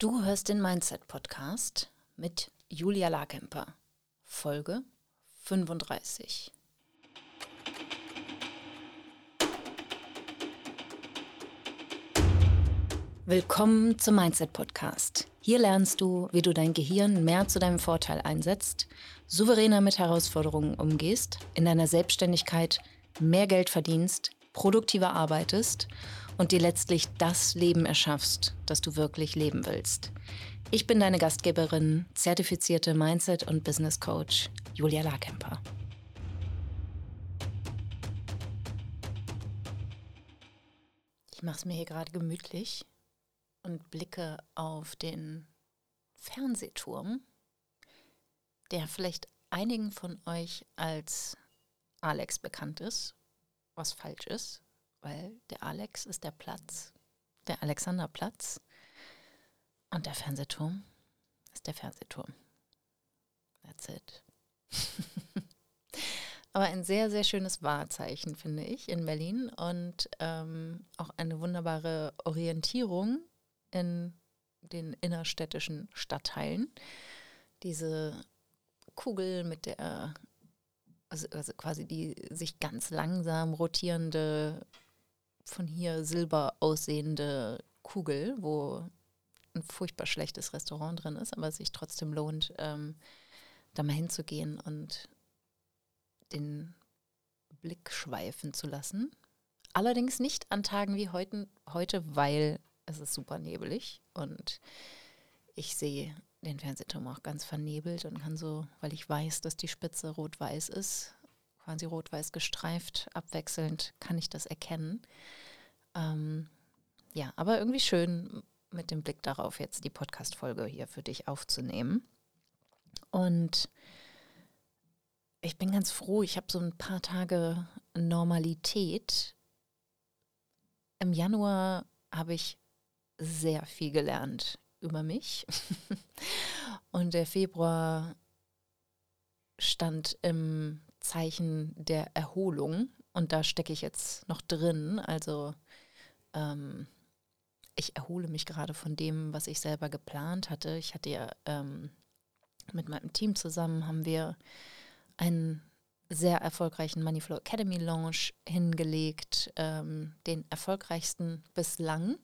Du hörst den Mindset Podcast mit Julia Larkemper, Folge 35. Willkommen zum Mindset Podcast. Hier lernst du, wie du dein Gehirn mehr zu deinem Vorteil einsetzt, souveräner mit Herausforderungen umgehst, in deiner Selbstständigkeit mehr Geld verdienst, produktiver arbeitest und dir letztlich das Leben erschaffst, das du wirklich leben willst. Ich bin deine Gastgeberin, zertifizierte Mindset- und Business Coach Julia Larkemper. Ich mache es mir hier gerade gemütlich und blicke auf den Fernsehturm, der vielleicht einigen von euch als Alex bekannt ist, was falsch ist weil der Alex ist der Platz, der Alexanderplatz und der Fernsehturm ist der Fernsehturm. That's it. Aber ein sehr, sehr schönes Wahrzeichen, finde ich, in Berlin und ähm, auch eine wunderbare Orientierung in den innerstädtischen Stadtteilen. Diese Kugel mit der, also, also quasi die sich ganz langsam rotierende von hier silber aussehende Kugel, wo ein furchtbar schlechtes Restaurant drin ist, aber es sich trotzdem lohnt, ähm, da mal hinzugehen und den Blick schweifen zu lassen. Allerdings nicht an Tagen wie heute, heute weil es ist super nebelig und ich sehe den Fernsehturm auch ganz vernebelt und kann so, weil ich weiß, dass die Spitze rot-weiß ist, quasi rot-weiß gestreift, abwechselnd kann ich das erkennen. Ähm, ja, aber irgendwie schön mit dem Blick darauf, jetzt die Podcast-Folge hier für dich aufzunehmen. Und ich bin ganz froh, ich habe so ein paar Tage Normalität. Im Januar habe ich sehr viel gelernt über mich. Und der Februar stand im Zeichen der Erholung und da stecke ich jetzt noch drin. Also ähm, ich erhole mich gerade von dem, was ich selber geplant hatte. Ich hatte ja ähm, mit meinem Team zusammen haben wir einen sehr erfolgreichen Moneyflow Academy Launch hingelegt, ähm, den erfolgreichsten bislang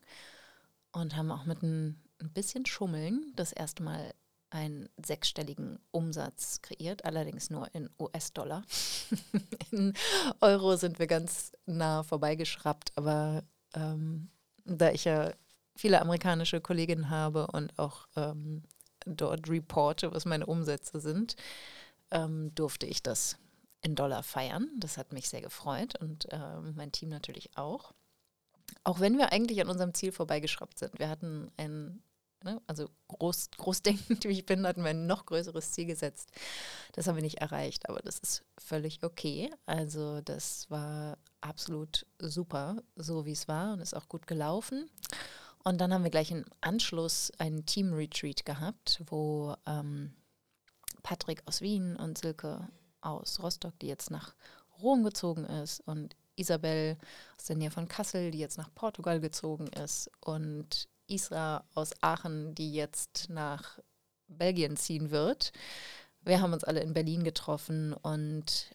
und haben auch mit ein, ein bisschen Schummeln das erste Mal einen sechsstelligen Umsatz kreiert, allerdings nur in US-Dollar. in Euro sind wir ganz nah vorbeigeschraubt, aber ähm, da ich ja viele amerikanische Kolleginnen habe und auch ähm, dort reporte, was meine Umsätze sind, ähm, durfte ich das in Dollar feiern. Das hat mich sehr gefreut und ähm, mein Team natürlich auch. Auch wenn wir eigentlich an unserem Ziel vorbeigeschraubt sind. Wir hatten ein Ne? Also groß, großdenkend wie ich bin, hatten wir ein noch größeres Ziel gesetzt. Das haben wir nicht erreicht, aber das ist völlig okay. Also das war absolut super, so wie es war und ist auch gut gelaufen. Und dann haben wir gleich im Anschluss einen Team-Retreat gehabt, wo ähm, Patrick aus Wien und Silke aus Rostock, die jetzt nach Rom gezogen ist, und Isabel aus der Nähe von Kassel, die jetzt nach Portugal gezogen ist, und Isra aus Aachen, die jetzt nach Belgien ziehen wird. Wir haben uns alle in Berlin getroffen und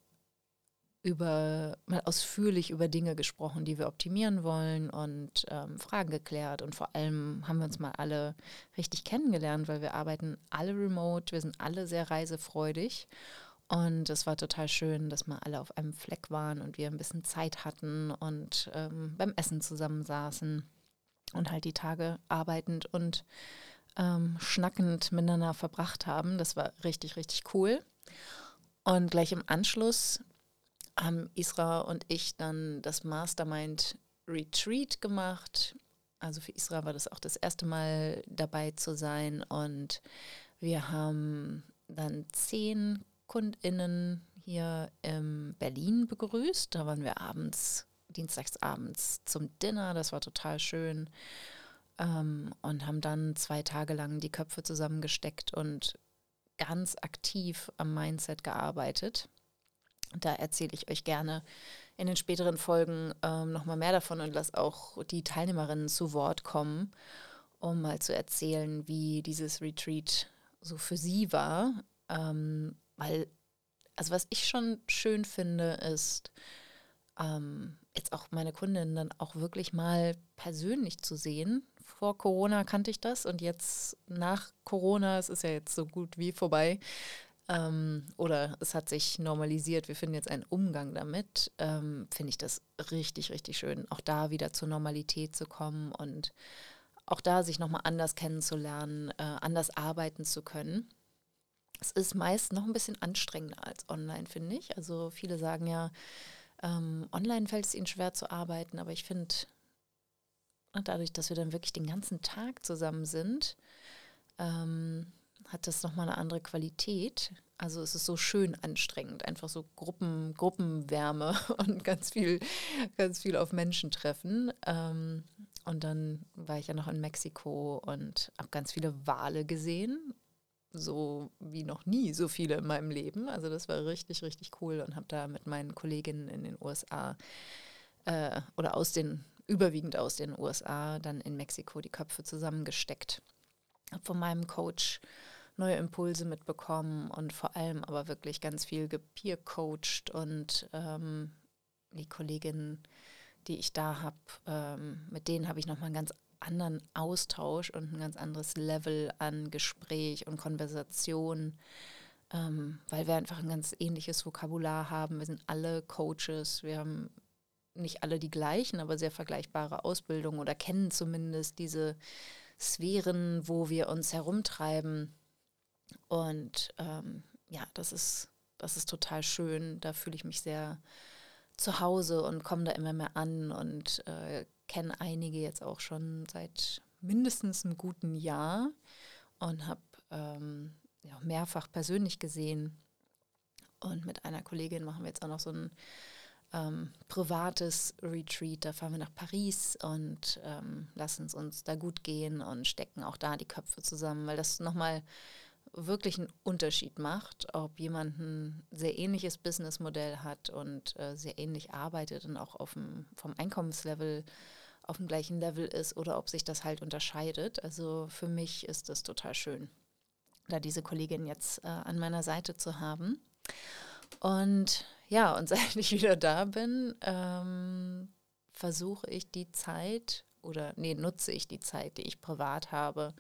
über mal ausführlich über Dinge gesprochen, die wir optimieren wollen und ähm, Fragen geklärt. Und vor allem haben wir uns mal alle richtig kennengelernt, weil wir arbeiten alle remote, wir sind alle sehr reisefreudig. Und es war total schön, dass wir alle auf einem Fleck waren und wir ein bisschen Zeit hatten und ähm, beim Essen zusammensaßen und halt die Tage arbeitend und ähm, schnackend miteinander verbracht haben. Das war richtig, richtig cool. Und gleich im Anschluss haben Isra und ich dann das Mastermind Retreat gemacht. Also für Isra war das auch das erste Mal dabei zu sein. Und wir haben dann zehn KundInnen hier in Berlin begrüßt. Da waren wir abends dienstagsabends zum Dinner, das war total schön. Ähm, und haben dann zwei Tage lang die Köpfe zusammengesteckt und ganz aktiv am Mindset gearbeitet. Da erzähle ich euch gerne in den späteren Folgen ähm, nochmal mehr davon und lasse auch die Teilnehmerinnen zu Wort kommen. um mal zu erzählen, wie dieses Retreat so für sie war. Ähm, weil, also was ich schon schön finde, ist, ähm, jetzt auch meine Kundin dann auch wirklich mal persönlich zu sehen. Vor Corona kannte ich das und jetzt nach Corona, es ist ja jetzt so gut wie vorbei, ähm, oder es hat sich normalisiert, wir finden jetzt einen Umgang damit, ähm, finde ich das richtig, richtig schön, auch da wieder zur Normalität zu kommen und auch da sich nochmal anders kennenzulernen, äh, anders arbeiten zu können. Es ist meist noch ein bisschen anstrengender als online, finde ich. Also viele sagen ja, ähm, online fällt es ihnen schwer zu arbeiten, aber ich finde, dadurch, dass wir dann wirklich den ganzen Tag zusammen sind, ähm, hat das nochmal eine andere Qualität. Also es ist so schön anstrengend, einfach so Gruppen, Gruppenwärme und ganz viel, ganz viel auf Menschen treffen. Ähm, und dann war ich ja noch in Mexiko und habe ganz viele Wale gesehen, so wie noch nie so viele in meinem Leben. Also das war richtig, richtig cool und habe da mit meinen Kolleginnen in den USA äh, oder aus den, überwiegend aus den USA, dann in Mexiko die Köpfe zusammengesteckt. Habe von meinem Coach neue Impulse mitbekommen und vor allem aber wirklich ganz viel gepeer-coacht und ähm, die Kolleginnen, die ich da habe, ähm, mit denen habe ich nochmal einen ganz anderen Austausch und ein ganz anderes Level an Gespräch und Konversation, ähm, weil wir einfach ein ganz ähnliches Vokabular haben. Wir sind alle Coaches, wir haben nicht alle die gleichen, aber sehr vergleichbare Ausbildungen oder kennen zumindest diese Sphären, wo wir uns herumtreiben. Und ähm, ja, das ist, das ist total schön. Da fühle ich mich sehr zu Hause und komme da immer mehr an und äh, kenne einige jetzt auch schon seit mindestens einem guten Jahr und habe ähm, ja, mehrfach persönlich gesehen. Und mit einer Kollegin machen wir jetzt auch noch so ein ähm, privates Retreat. Da fahren wir nach Paris und ähm, lassen es uns da gut gehen und stecken auch da die Köpfe zusammen, weil das nochmal wirklich einen Unterschied macht, ob jemand ein sehr ähnliches Businessmodell hat und äh, sehr ähnlich arbeitet und auch auf dem, vom Einkommenslevel auf dem gleichen Level ist oder ob sich das halt unterscheidet. Also für mich ist es total schön, da diese Kollegin jetzt äh, an meiner Seite zu haben. Und ja, und seit ich wieder da bin, ähm, versuche ich die Zeit oder nee, nutze ich die Zeit, die ich privat habe,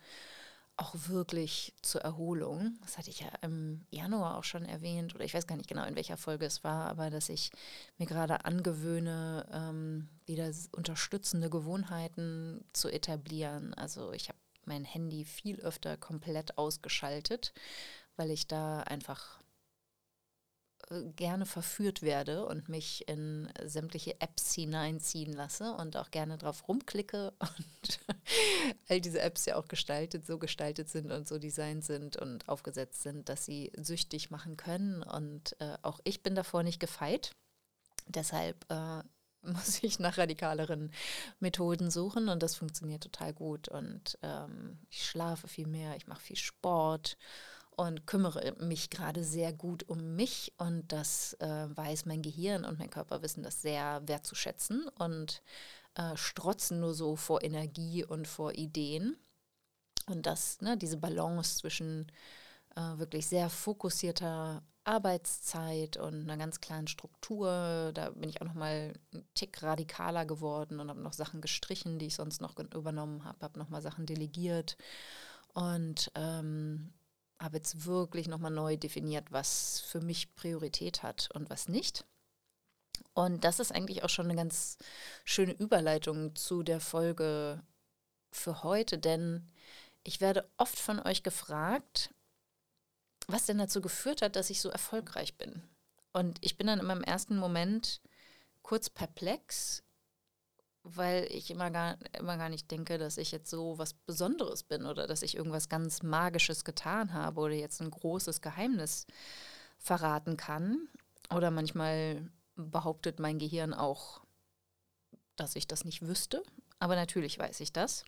auch wirklich zur Erholung. Das hatte ich ja im Januar auch schon erwähnt, oder ich weiß gar nicht genau, in welcher Folge es war, aber dass ich mir gerade angewöhne, ähm, wieder unterstützende Gewohnheiten zu etablieren. Also ich habe mein Handy viel öfter komplett ausgeschaltet, weil ich da einfach gerne verführt werde und mich in sämtliche Apps hineinziehen lasse und auch gerne drauf rumklicke und all diese Apps ja auch gestaltet, so gestaltet sind und so designt sind und aufgesetzt sind, dass sie süchtig machen können. Und äh, auch ich bin davor nicht gefeit. Deshalb äh, muss ich nach radikaleren Methoden suchen und das funktioniert total gut. Und ähm, ich schlafe viel mehr, ich mache viel Sport und kümmere mich gerade sehr gut um mich und das äh, weiß mein Gehirn und mein Körper wissen das sehr wertzuschätzen und äh, strotzen nur so vor Energie und vor Ideen. Und das, ne, diese Balance zwischen äh, wirklich sehr fokussierter Arbeitszeit und einer ganz klaren Struktur, da bin ich auch noch mal einen Tick radikaler geworden und habe noch Sachen gestrichen, die ich sonst noch übernommen habe, habe noch mal Sachen delegiert und ähm, habe jetzt wirklich nochmal neu definiert, was für mich Priorität hat und was nicht. Und das ist eigentlich auch schon eine ganz schöne Überleitung zu der Folge für heute, denn ich werde oft von euch gefragt, was denn dazu geführt hat, dass ich so erfolgreich bin. Und ich bin dann immer im ersten Moment kurz perplex, weil ich immer gar, immer gar nicht denke, dass ich jetzt so was Besonderes bin oder dass ich irgendwas ganz Magisches getan habe oder jetzt ein großes Geheimnis verraten kann. Oder manchmal behauptet mein Gehirn auch, dass ich das nicht wüsste. Aber natürlich weiß ich das.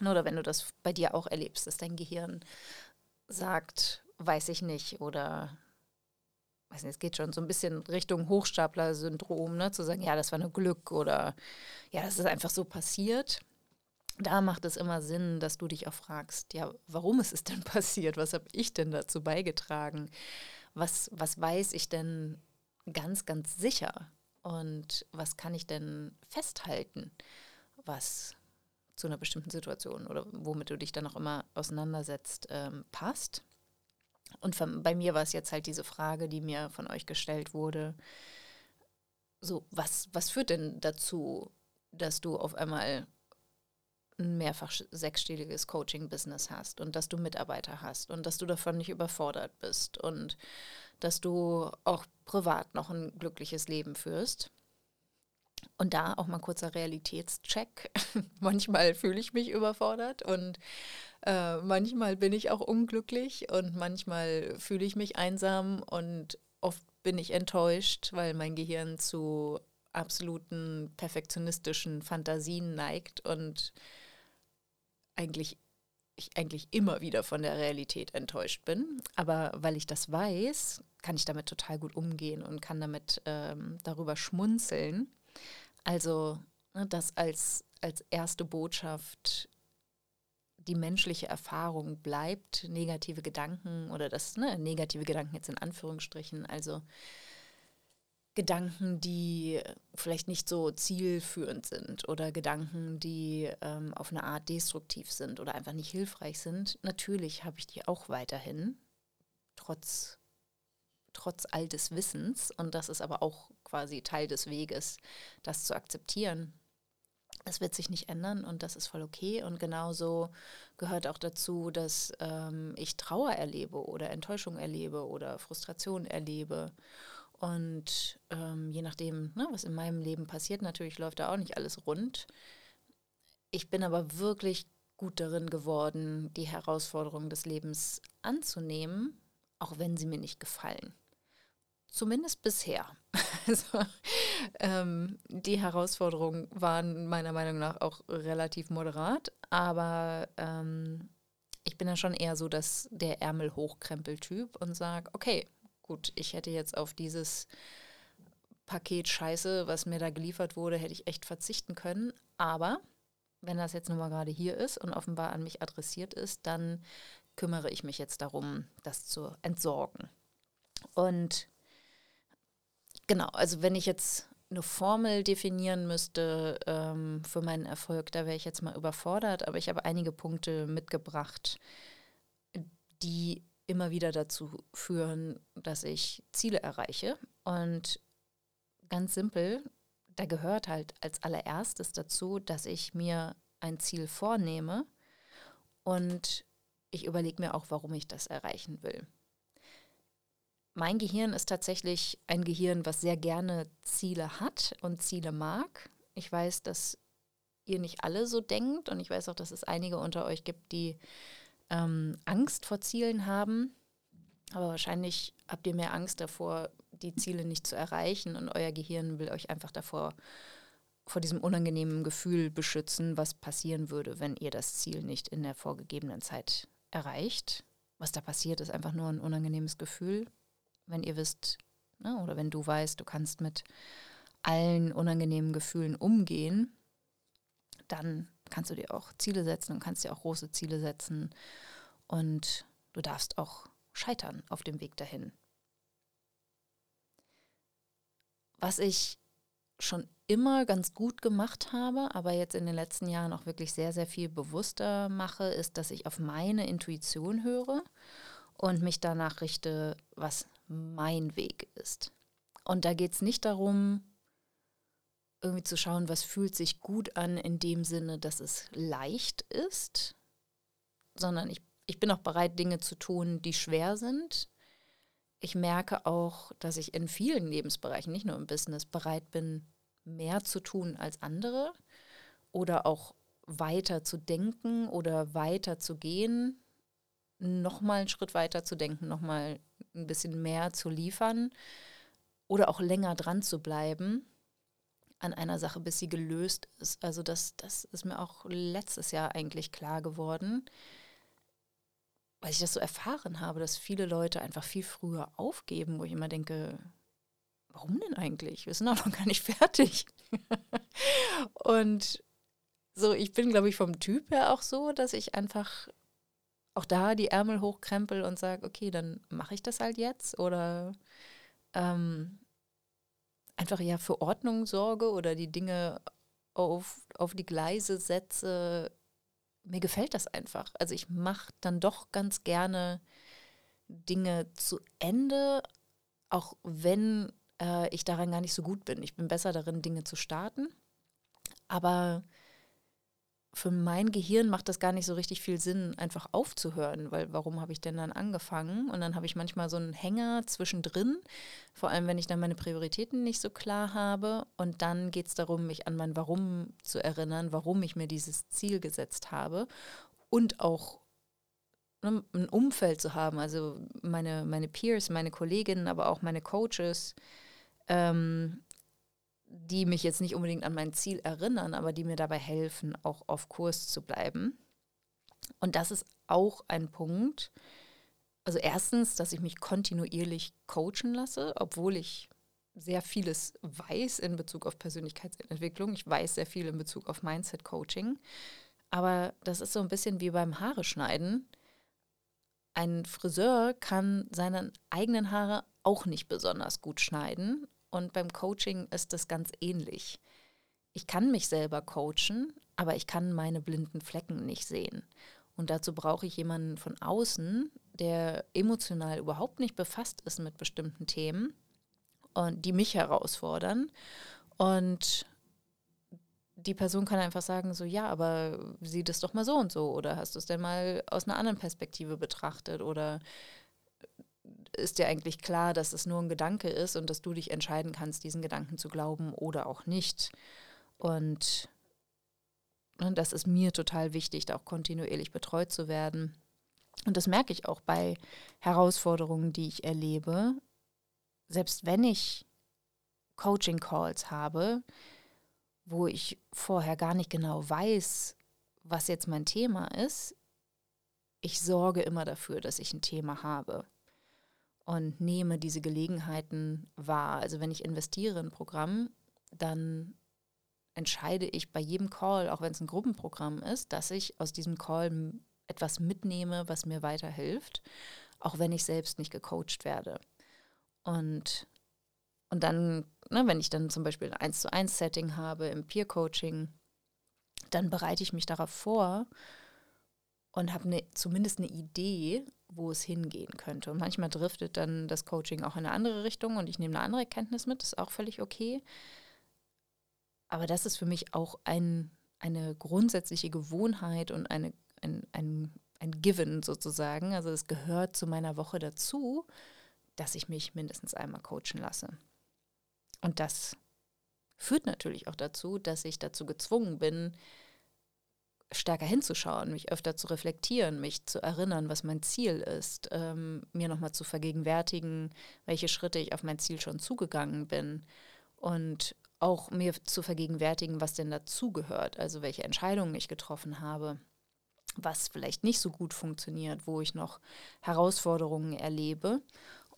Oder wenn du das bei dir auch erlebst, dass dein Gehirn sagt, weiß ich nicht oder weiß nicht, es geht schon so ein bisschen Richtung Hochstapler-Syndrom, ne? zu sagen, ja, das war nur Glück oder ja, das ist einfach so passiert. da macht es immer Sinn, dass du dich auch fragst, ja, warum ist es denn passiert? Was habe ich denn dazu beigetragen? Was, was weiß ich denn ganz, ganz sicher? Und was kann ich denn festhalten, was zu einer bestimmten Situation oder womit du dich dann auch immer auseinandersetzt, ähm, passt? Und bei mir war es jetzt halt diese Frage, die mir von euch gestellt wurde. So, was, was führt denn dazu, dass du auf einmal ein mehrfach sechsstelliges Coaching-Business hast und dass du Mitarbeiter hast und dass du davon nicht überfordert bist und dass du auch privat noch ein glückliches Leben führst. Und da auch mal kurzer Realitätscheck. manchmal fühle ich mich überfordert und äh, manchmal bin ich auch unglücklich und manchmal fühle ich mich einsam und oft bin ich enttäuscht, weil mein Gehirn zu absoluten perfektionistischen Fantasien neigt und eigentlich ich eigentlich immer wieder von der Realität enttäuscht bin. Aber weil ich das weiß, kann ich damit total gut umgehen und kann damit ähm, darüber schmunzeln. Also ne, das als, als erste Botschaft die menschliche Erfahrung bleibt, negative Gedanken oder das, ne, negative Gedanken jetzt in Anführungsstrichen, also Gedanken, die vielleicht nicht so zielführend sind oder Gedanken, die ähm, auf eine Art destruktiv sind oder einfach nicht hilfreich sind. Natürlich habe ich die auch weiterhin, trotz, trotz all des Wissens. Und das ist aber auch quasi Teil des Weges, das zu akzeptieren. Es wird sich nicht ändern und das ist voll okay. Und genauso gehört auch dazu, dass ähm, ich Trauer erlebe oder Enttäuschung erlebe oder Frustration erlebe. Und ähm, je nachdem, ne, was in meinem Leben passiert, natürlich läuft da auch nicht alles rund. Ich bin aber wirklich gut darin geworden, die Herausforderungen des Lebens anzunehmen, auch wenn sie mir nicht gefallen. Zumindest bisher. Also, ähm, die Herausforderungen waren meiner Meinung nach auch relativ moderat, aber ähm, ich bin ja schon eher so, dass der Ärmel hochkrempel-Typ und sage, okay, gut, ich hätte jetzt auf dieses Paket Scheiße, was mir da geliefert wurde, hätte ich echt verzichten können. Aber wenn das jetzt nun mal gerade hier ist und offenbar an mich adressiert ist, dann kümmere ich mich jetzt darum, das zu entsorgen. Und genau, also wenn ich jetzt eine Formel definieren müsste ähm, für meinen Erfolg, da wäre ich jetzt mal überfordert, aber ich habe einige Punkte mitgebracht, die immer wieder dazu führen, dass ich Ziele erreiche. Und ganz simpel, da gehört halt als allererstes dazu, dass ich mir ein Ziel vornehme und ich überlege mir auch, warum ich das erreichen will. Mein Gehirn ist tatsächlich ein Gehirn, was sehr gerne Ziele hat und Ziele mag. Ich weiß, dass ihr nicht alle so denkt und ich weiß auch, dass es einige unter euch gibt, die ähm, Angst vor Zielen haben. Aber wahrscheinlich habt ihr mehr Angst davor, die Ziele nicht zu erreichen und euer Gehirn will euch einfach davor, vor diesem unangenehmen Gefühl beschützen, was passieren würde, wenn ihr das Ziel nicht in der vorgegebenen Zeit erreicht. Was da passiert, ist einfach nur ein unangenehmes Gefühl. Wenn ihr wisst, ne, oder wenn du weißt, du kannst mit allen unangenehmen Gefühlen umgehen, dann kannst du dir auch Ziele setzen und kannst dir auch große Ziele setzen. Und du darfst auch scheitern auf dem Weg dahin. Was ich schon immer ganz gut gemacht habe, aber jetzt in den letzten Jahren auch wirklich sehr, sehr viel bewusster mache, ist, dass ich auf meine Intuition höre und mich danach richte, was mein Weg ist. Und da geht es nicht darum, irgendwie zu schauen, was fühlt sich gut an in dem Sinne, dass es leicht ist, sondern ich, ich bin auch bereit, Dinge zu tun, die schwer sind. Ich merke auch, dass ich in vielen Lebensbereichen, nicht nur im Business, bereit bin, mehr zu tun als andere oder auch weiter zu denken oder weiter zu gehen, nochmal einen Schritt weiter zu denken, nochmal ein bisschen mehr zu liefern oder auch länger dran zu bleiben an einer Sache, bis sie gelöst ist. Also das, das ist mir auch letztes Jahr eigentlich klar geworden, weil ich das so erfahren habe, dass viele Leute einfach viel früher aufgeben, wo ich immer denke, warum denn eigentlich? Wir sind auch noch gar nicht fertig. und so, ich bin, glaube ich, vom Typ her auch so, dass ich einfach auch da die Ärmel hochkrempel und sage, okay, dann mache ich das halt jetzt oder ähm, einfach ja für Ordnung sorge oder die Dinge auf, auf die Gleise setze. Mir gefällt das einfach. Also ich mache dann doch ganz gerne Dinge zu Ende, auch wenn äh, ich daran gar nicht so gut bin. Ich bin besser darin, Dinge zu starten. Aber für mein Gehirn macht das gar nicht so richtig viel Sinn, einfach aufzuhören, weil warum habe ich denn dann angefangen? Und dann habe ich manchmal so einen Hänger zwischendrin, vor allem wenn ich dann meine Prioritäten nicht so klar habe. Und dann geht es darum, mich an mein Warum zu erinnern, warum ich mir dieses Ziel gesetzt habe und auch ne, ein Umfeld zu haben, also meine, meine Peers, meine Kolleginnen, aber auch meine Coaches, ähm, die mich jetzt nicht unbedingt an mein Ziel erinnern, aber die mir dabei helfen, auch auf Kurs zu bleiben. Und das ist auch ein Punkt. Also erstens, dass ich mich kontinuierlich coachen lasse, obwohl ich sehr vieles weiß in Bezug auf Persönlichkeitsentwicklung. Ich weiß sehr viel in Bezug auf Mindset-Coaching. Aber das ist so ein bisschen wie beim Haare schneiden. Ein Friseur kann seine eigenen Haare auch nicht besonders gut schneiden. Und beim Coaching ist das ganz ähnlich. Ich kann mich selber coachen, aber ich kann meine blinden Flecken nicht sehen. Und dazu brauche ich jemanden von außen, der emotional überhaupt nicht befasst ist mit bestimmten Themen und die mich herausfordern. Und die Person kann einfach sagen, so ja, aber sieh das doch mal so und so oder hast du es denn mal aus einer anderen Perspektive betrachtet oder ist dir eigentlich klar, dass es nur ein Gedanke ist und dass du dich entscheiden kannst, diesen Gedanken zu glauben oder auch nicht. Und, ne, das ist mir total wichtig, da auch kontinuierlich betreut zu werden. Und das merke ich auch bei Herausforderungen, die ich erlebe. Selbst wenn ich Coaching-Calls habe, wo ich vorher gar nicht genau weiß, was jetzt mein Thema ist, ich sorge immer dafür, dass ich ein Thema habe und nehme diese Gelegenheiten wahr. Also wenn ich investiere in ein Programm, dann entscheide ich bei jedem Call, auch wenn es ein Gruppenprogramm ist, dass ich aus diesem Call etwas mitnehme, was mir weiterhilft, auch wenn ich selbst nicht gecoacht werde. Und, und dann, ne, wenn ich dann zum Beispiel ein 1 zu 1 Setting habe im Peer-Coaching, dann bereite ich mich darauf vor und habe ne, zumindest eine Idee, wo es hingehen könnte. Und manchmal driftet dann das Coaching auch in eine andere Richtung und ich nehme eine andere Erkenntnis mit, ist auch völlig okay. Aber das ist für mich auch ein, eine grundsätzliche Gewohnheit und eine, ein, ein, ein Given sozusagen. Also es gehört zu meiner Woche dazu, dass ich mich mindestens einmal coachen lasse. Und das führt natürlich auch dazu, dass ich dazu gezwungen bin, stärker hinzuschauen, mich öfter zu reflektieren, mich zu erinnern, was mein Ziel ist, ähm, mir nochmal zu vergegenwärtigen, welche Schritte ich auf mein Ziel schon zugegangen bin und auch mir zu vergegenwärtigen, was denn dazugehört, also welche Entscheidungen ich getroffen habe, was vielleicht nicht so gut funktioniert, wo ich noch Herausforderungen erlebe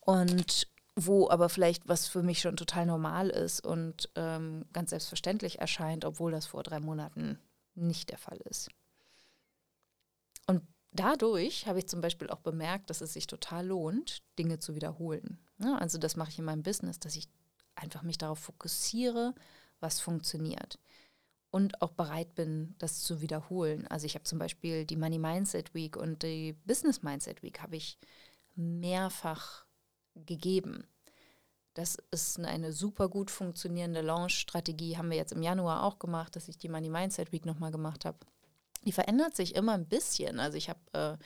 und wo aber vielleicht was für mich schon total normal ist und ähm, ganz selbstverständlich erscheint, obwohl das vor drei Monaten nicht der Fall ist. Und dadurch habe ich zum Beispiel auch bemerkt, dass es sich total lohnt, Dinge zu wiederholen. Ja, also das mache ich in meinem Business, dass ich einfach mich darauf fokussiere, was funktioniert. Und auch bereit bin, das zu wiederholen. Also ich habe zum Beispiel die Money Mindset Week und die Business Mindset Week habe ich mehrfach gegeben. Das ist eine super gut funktionierende Launch-Strategie. Haben wir jetzt im Januar auch gemacht, dass ich die Money Mindset Week nochmal gemacht habe. Die verändert sich immer ein bisschen. Also ich habe äh,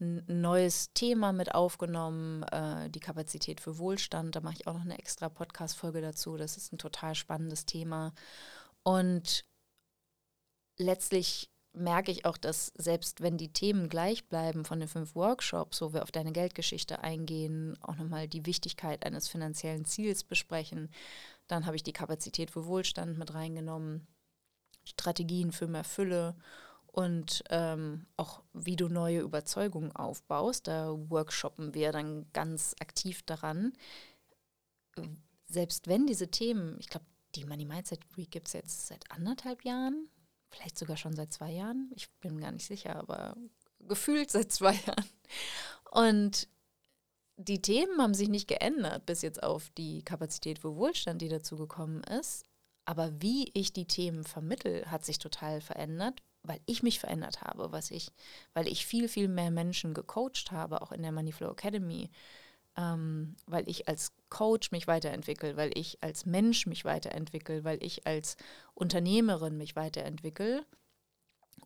ein neues Thema mit aufgenommen, äh, die Kapazität für Wohlstand. Da mache ich auch noch eine extra Podcast-Folge dazu. Das ist ein total spannendes Thema. Und letztlich merke ich auch, dass selbst wenn die Themen gleich bleiben von den fünf Workshops, wo wir auf deine Geldgeschichte eingehen, auch nochmal die Wichtigkeit eines finanziellen Ziels besprechen, dann habe ich die Kapazität für Wohlstand mit reingenommen, Strategien für mehr Fülle und ähm, auch wie du neue Überzeugungen aufbaust. Da workshoppen wir dann ganz aktiv daran. Selbst wenn diese Themen, ich glaube, die Money Mindset Week gibt es jetzt seit anderthalb Jahren, vielleicht sogar schon seit zwei Jahren. Ich bin gar nicht sicher, aber gefühlt seit zwei Jahren. Und die Themen haben sich nicht geändert bis jetzt auf die Kapazität für Wohlstand, die dazu gekommen ist. Aber wie ich die Themen vermittel, hat sich total verändert, weil ich mich verändert habe, was ich, weil ich viel, viel mehr Menschen gecoacht habe, auch in der Moneyflow Academy, ähm, weil ich als Coach mich weiterentwickle, weil ich als Mensch mich weiterentwickle, weil ich als Unternehmerin mich weiterentwickle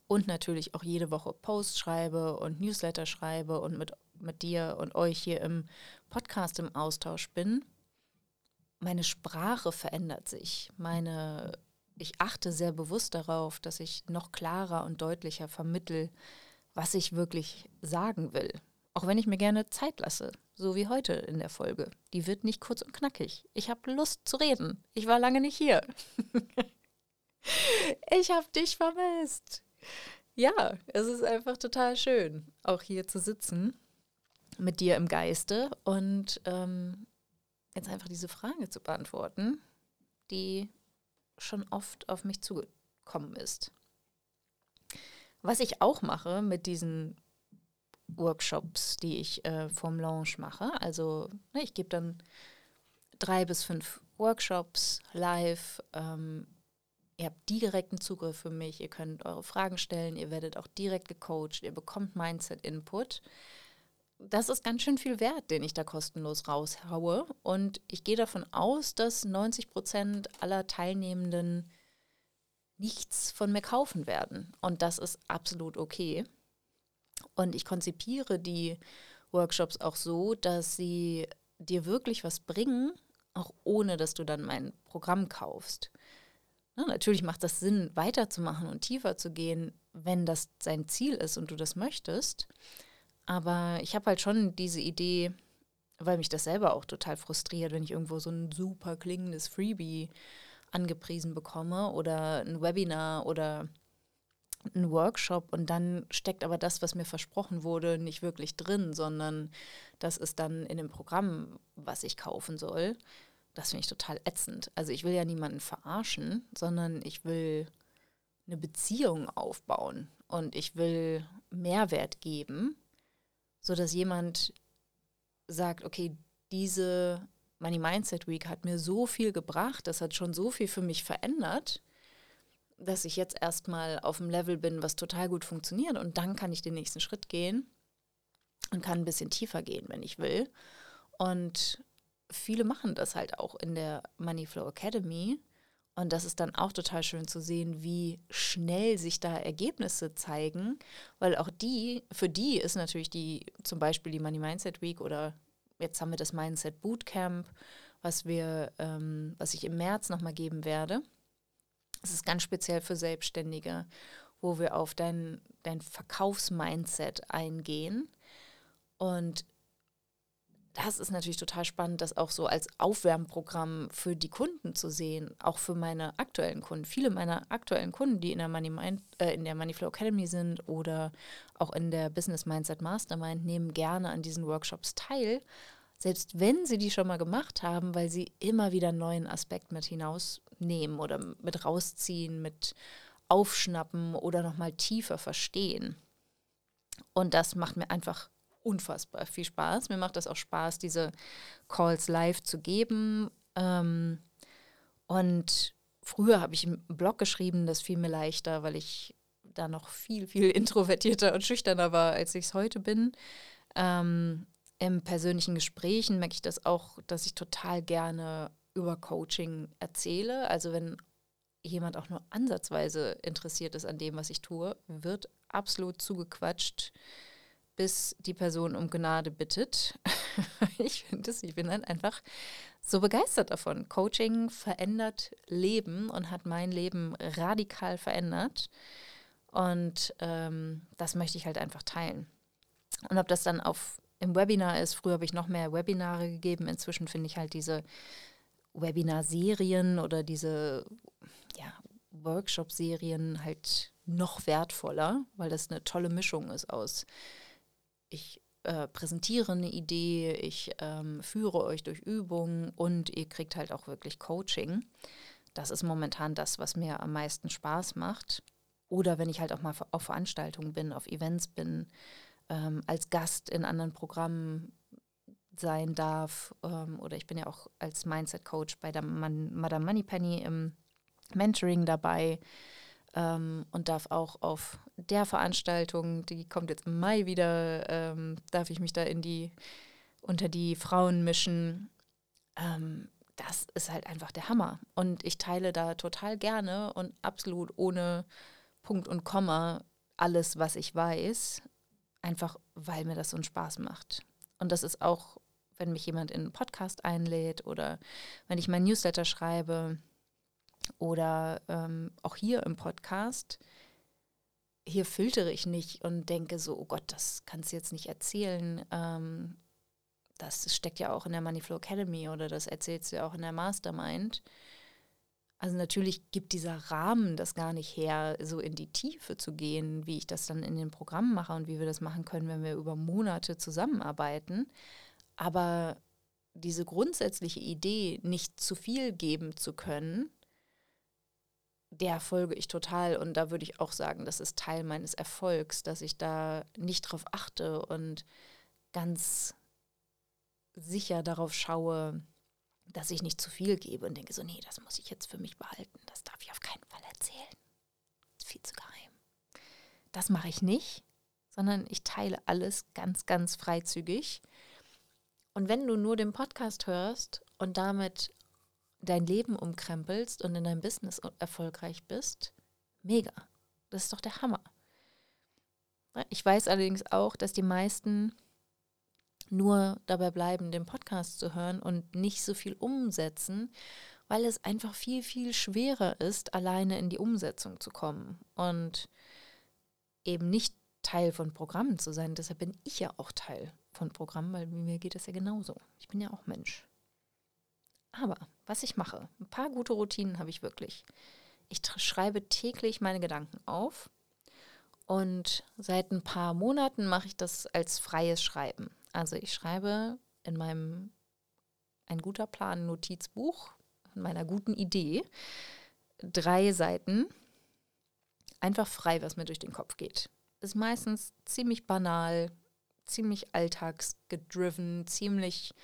und natürlich auch jede Woche Posts schreibe und Newsletter schreibe und mit, mit dir und euch hier im Podcast im Austausch bin. Meine Sprache verändert sich. Meine, ich achte sehr bewusst darauf, dass ich noch klarer und deutlicher vermittel, was ich wirklich sagen will. Auch wenn ich mir gerne Zeit lasse, so wie heute in der Folge. Die wird nicht kurz und knackig. Ich habe Lust zu reden. Ich war lange nicht hier. ich habe dich vermisst ja, es ist einfach total schön, auch hier zu sitzen mit dir im Geiste und ähm, jetzt einfach diese Frage zu beantworten, die schon oft auf mich zugekommen ist. Was ich auch mache mit diesen Workshops, die ich äh, vom Launch mache, also ne, ich gebe dann drei bis fünf Workshops live ähm, Ihr habt direkten Zugriff für mich, ihr könnt eure Fragen stellen, ihr werdet auch direkt gecoacht, ihr bekommt Mindset-Input. Das ist ganz schön viel Wert, den ich da kostenlos raushaue. Und ich gehe davon aus, dass 90 Prozent aller Teilnehmenden nichts von mir kaufen werden. Und das ist absolut okay. Und ich konzipiere die Workshops auch so, dass sie dir wirklich was bringen, auch ohne dass du dann mein Programm kaufst. Na, ne, natürlich macht das Sinn, weiterzumachen und tiefer zu gehen, wenn das sein Ziel ist und du das möchtest. Aber ich habe halt schon diese Idee, weil mich das selber auch total frustriert, wenn ich irgendwo so ein super klingendes Freebie angepriesen bekomme oder ein Webinar oder ein Workshop und dann steckt aber das, was mir versprochen wurde, nicht wirklich drin, sondern das ist dann in dem Programm, was ich kaufen soll. Das finde ich total ätzend. Also ich will ja niemanden verarschen, sondern ich will eine Beziehung aufbauen und ich will Mehrwert geben, sodass jemand sagt, okay, diese Money Mindset Week hat mir so viel gebracht, das hat schon so viel für mich verändert, dass ich jetzt erstmal auf dem Level bin, was total gut funktioniert und dann kann ich den nächsten Schritt gehen und kann ein bisschen tiefer gehen, wenn ich will. Und viele machen das halt auch in der Moneyflow Academy. Und das ist dann auch total schön zu sehen, wie schnell sich da Ergebnisse zeigen, weil auch die, für die ist natürlich die, zum Beispiel die Money Mindset Week oder jetzt haben wir das Mindset Bootcamp, was wir, ähm, was ich im März nochmal geben werde. Es ist ganz speziell für Selbstständige, wo wir auf dein, dein Verkaufsmindset eingehen. Und das ist natürlich total spannend, das auch so als Aufwärmprogramm für die Kunden zu sehen, auch für meine aktuellen Kunden. Viele meiner aktuellen Kunden, die in der, Money Mind, äh, in der Moneyflow Academy sind oder auch in der Business Mindset Mastermind, nehmen gerne an diesen Workshops teil, selbst wenn sie die schon mal gemacht haben, weil sie immer wieder einen neuen Aspekt mit hinausnehmen oder mit rausziehen, mit aufschnappen oder nochmal tiefer verstehen. Und das macht mir einfach unfassbar viel Spaß. Mir macht das auch Spaß, diese Calls live zu geben. Ähm, und früher habe ich einen Blog geschrieben, das fiel mir leichter, weil ich da noch viel, viel introvertierter und schüchterner war, als ich es heute bin. Ähm, Im persönlichen Gesprächen merke ich das auch, dass ich total gerne über Coaching erzähle. Also wenn jemand auch nur ansatzweise interessiert ist an dem, was ich tue, wird absolut zugequatscht bis die Person um Gnade bittet. ich finde es, ich bin dann einfach so begeistert davon. Coaching verändert Leben und hat mein Leben radikal verändert. Und ähm, das möchte ich halt einfach teilen. Und ob das dann auf im Webinar ist, früher habe ich noch mehr Webinare gegeben. Inzwischen finde ich halt diese Webinar-Serien oder diese ja, Workshop-Serien halt noch wertvoller, weil das eine tolle Mischung ist aus ich äh, präsentiere eine Idee, ich ähm, führe euch durch Übungen und ihr kriegt halt auch wirklich Coaching. Das ist momentan das, was mir am meisten Spaß macht. oder wenn ich halt auch mal auf Veranstaltungen bin, auf Events bin, ähm, als Gast in anderen Programmen sein darf. Ähm, oder ich bin ja auch als Mindset-Coach bei der Man Madame Moneypenny im Mentoring dabei ähm, und darf auch auf der Veranstaltung, die kommt jetzt im Mai wieder, ähm, darf ich mich da in die unter die Frauen mischen. Ähm, das ist halt einfach der Hammer. Und ich teile da total gerne und absolut ohne Punkt und Komma alles, was ich weiß, einfach weil mir das so einen Spaß macht. Und das ist auch, wenn mich jemand in einen Podcast einlädt oder wenn ich mein Newsletter schreibe oder ähm, auch hier im Podcast. Hier filtere ich nicht und denke so, oh Gott, das kannst du jetzt nicht erzählen. Ähm, das steckt ja auch in der Moneyflow Academy oder das erzählst du ja auch in der Mastermind. Also natürlich gibt dieser Rahmen das gar nicht her, so in die Tiefe zu gehen, wie ich das dann in den Programmen mache und wie wir das machen können, wenn wir über Monate zusammenarbeiten. Aber diese grundsätzliche Idee, nicht zu viel geben zu können, der folge ich total. Und da würde ich auch sagen, das ist Teil meines Erfolgs, dass ich da nicht drauf achte und ganz sicher darauf schaue, dass ich nicht zu viel gebe und denke so, nee, das muss ich jetzt für mich behalten. Das darf ich auf keinen Fall erzählen. Das ist viel zu geheim. Das mache ich nicht, sondern ich teile alles ganz, ganz freizügig. Und wenn du nur den Podcast hörst und damit dein Leben umkrempelst und in deinem Business erfolgreich bist, mega. Das ist doch der Hammer. Ich weiß allerdings auch, dass die meisten nur dabei bleiben, den Podcast zu hören und nicht so viel umsetzen, weil es einfach viel, viel schwerer ist, alleine in die Umsetzung zu kommen und eben nicht Teil von Programmen zu sein. Deshalb bin ich ja auch Teil von Programmen, weil mir geht es ja genauso. Ich bin ja auch Mensch. Aber was ich mache, ein paar gute Routinen habe ich wirklich. Ich schreibe täglich meine Gedanken auf und seit ein paar Monaten mache ich das als freies Schreiben. Also ich schreibe in meinem ein guter Plan Notizbuch, in meiner guten Idee, drei Seiten, einfach frei, was mir durch den Kopf geht. Ist meistens ziemlich banal, ziemlich alltagsgedriven, ziemlich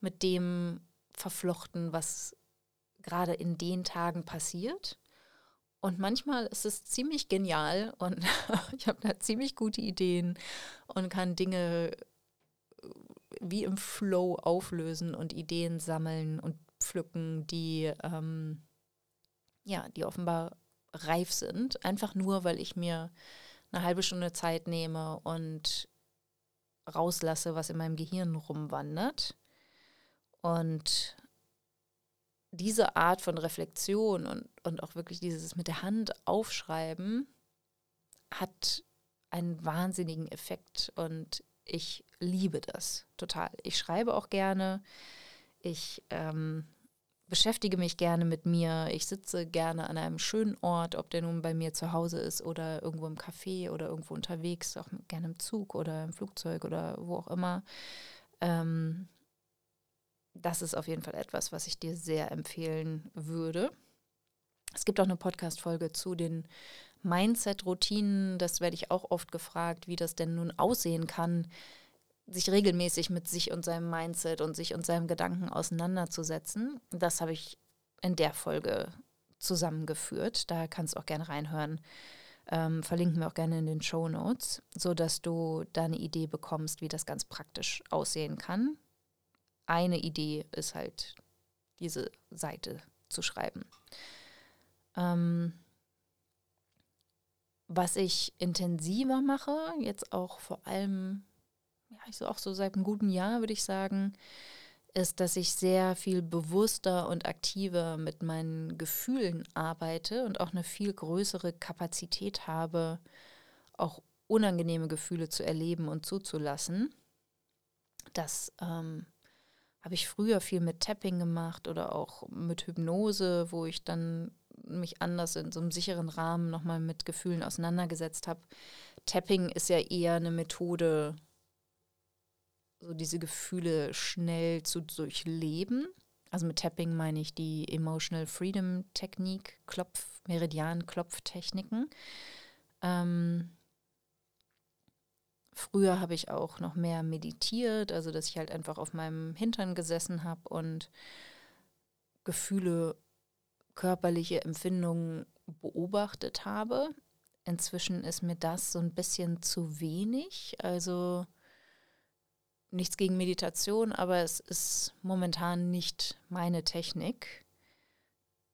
mit dem verflochten, was gerade in den Tagen passiert. Und manchmal ist es ziemlich genial und ich habe da ziemlich gute Ideen und kann Dinge wie im Flow auflösen und Ideen sammeln und pflücken, die ähm, ja, die offenbar reif sind, einfach nur, weil ich mir eine halbe Stunde Zeit nehme und rauslasse, was in meinem Gehirn rumwandert. Und diese Art von Reflexion und, und auch wirklich dieses mit der Hand aufschreiben hat einen wahnsinnigen Effekt. Und ich liebe das total. Ich schreibe auch gerne. Ich ähm, beschäftige mich gerne mit mir. Ich sitze gerne an einem schönen Ort, ob der nun bei mir zu Hause ist oder irgendwo im Café oder irgendwo unterwegs, auch gerne im Zug oder im Flugzeug oder wo auch immer. Ähm, das ist auf jeden Fall etwas, was ich dir sehr empfehlen würde. Es gibt auch eine Podcast-Folge zu den Mindset-Routinen, das werde ich auch oft gefragt, wie das denn nun aussehen kann, sich regelmäßig mit sich und seinem Mindset und sich und seinem Gedanken auseinanderzusetzen. Das habe ich in der Folge zusammengeführt. Da kannst du auch gerne reinhören. Ähm, verlinken wir auch gerne in den Show Notes, sodass du da eine Idee bekommst, wie das ganz praktisch aussehen kann. Eine Idee ist halt, diese Seite zu schreiben. Ähm, was ich intensiver mache, jetzt auch vor allem, ja, ich so auch so seit einem guten Jahr, würde ich sagen, ist, dass ich sehr viel bewusster und aktiver mit meinen Gefühlen arbeite und auch eine viel größere Kapazität habe, auch unangenehme Gefühle zu erleben und zuzulassen. Das ähm, habe ich früher viel mit Tapping gemacht oder auch mit Hypnose, wo ich dann mich anders in so einem sicheren Rahmen nochmal mit Gefühlen auseinandergesetzt habe. Tapping ist ja eher eine Methode, so diese Gefühle schnell zu durchleben. Also mit Tapping meine ich die Emotional Freedom Technik, Klopf, Meridian-Klopftechniken. Ähm, früher habe ich auch noch mehr meditiert, also dass ich halt einfach auf meinem Hintern gesessen habe und Gefühle, körperliche Empfindungen beobachtet habe. Inzwischen ist mir das so ein bisschen zu wenig. Also nichts gegen Meditation, aber es ist momentan nicht meine Technik.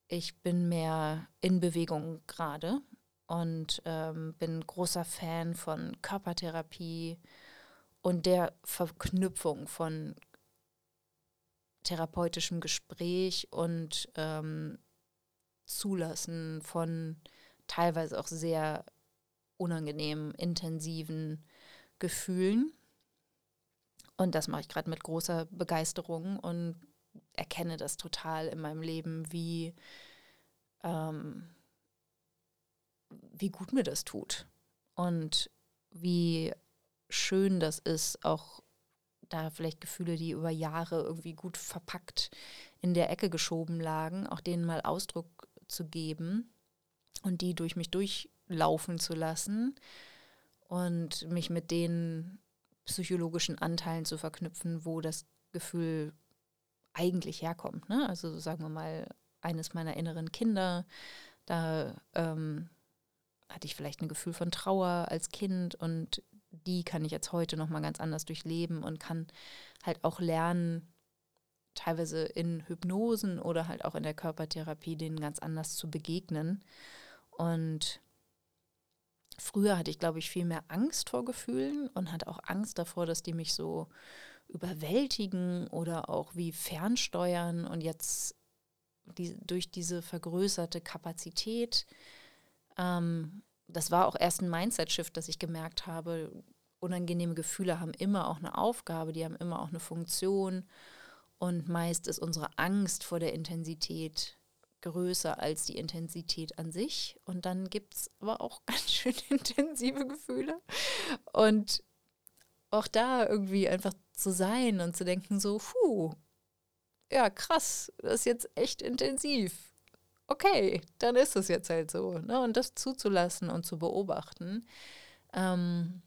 Ich bin mehr in Bewegung gerade und ähm, bin großer Fan von Körpertherapie und der Verknüpfung von therapeutischem Gespräch und ähm, Zulassen von teilweise auch sehr unangenehmen, intensiven Gefühlen. Und das mache ich gerade mit großer Begeisterung und erkenne das total in meinem Leben, wie, ähm, wie gut mir das tut. Und wie schön das ist, auch da vielleicht Gefühle, die über Jahre irgendwie gut verpackt in der Ecke geschoben lagen, auch denen mal Ausdruck zu geben und die durch mich durchlaufen zu lassen und mich mit den psychologischen Anteilen zu verknüpfen, wo das Gefühl eigentlich herkommt. Ne? Also sagen wir mal, eines meiner inneren Kinder, da ähm, hatte ich vielleicht ein Gefühl von Trauer als Kind und die kann ich jetzt heute nochmal ganz anders durchleben und kann halt auch lernen, teilweise in Hypnosen oder halt auch in der Körpertherapie denen ganz anders zu begegnen. Und früher hatte ich, glaube ich, viel mehr Angst vor Gefühlen und hatte auch Angst davor, dass die mich so überwältigen oder auch wie fernsteuern. Und jetzt die, durch diese vergrößerte Kapazität, ähm, das war auch erst ein Mindset-Shift, dass ich gemerkt habe, unangenehme Gefühle haben immer auch eine Aufgabe, die haben immer auch eine Funktion. Und meist ist unsere Angst vor der Intensität größer als die Intensität an sich. Und dann gibt es aber auch ganz schön intensive Gefühle. Und auch da irgendwie einfach zu sein und zu denken, so, puh, ja, krass, das ist jetzt echt intensiv. Okay, dann ist es jetzt halt so. Ne? Und das zuzulassen und zu beobachten. Ähm,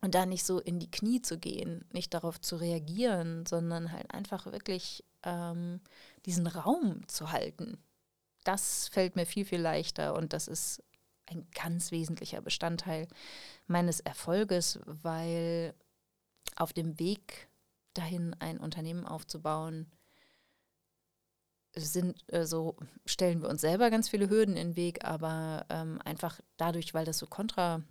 und da nicht so in die Knie zu gehen, nicht darauf zu reagieren, sondern halt einfach wirklich ähm, diesen Raum zu halten. Das fällt mir viel, viel leichter und das ist ein ganz wesentlicher Bestandteil meines Erfolges, weil auf dem Weg dahin, ein Unternehmen aufzubauen, sind äh, so stellen wir uns selber ganz viele Hürden in den Weg, aber ähm, einfach dadurch, weil das so kontra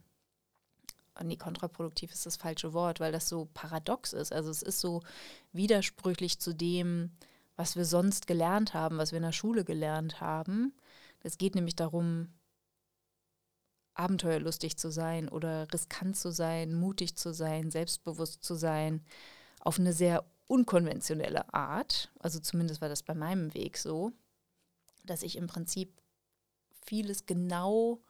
nee, kontraproduktiv ist das falsche Wort, weil das so paradox ist. Also es ist so widersprüchlich zu dem, was wir sonst gelernt haben, was wir in der Schule gelernt haben. Es geht nämlich darum, abenteuerlustig zu sein oder riskant zu sein, mutig zu sein, selbstbewusst zu sein, auf eine sehr unkonventionelle Art. Also zumindest war das bei meinem Weg so, dass ich im Prinzip vieles genau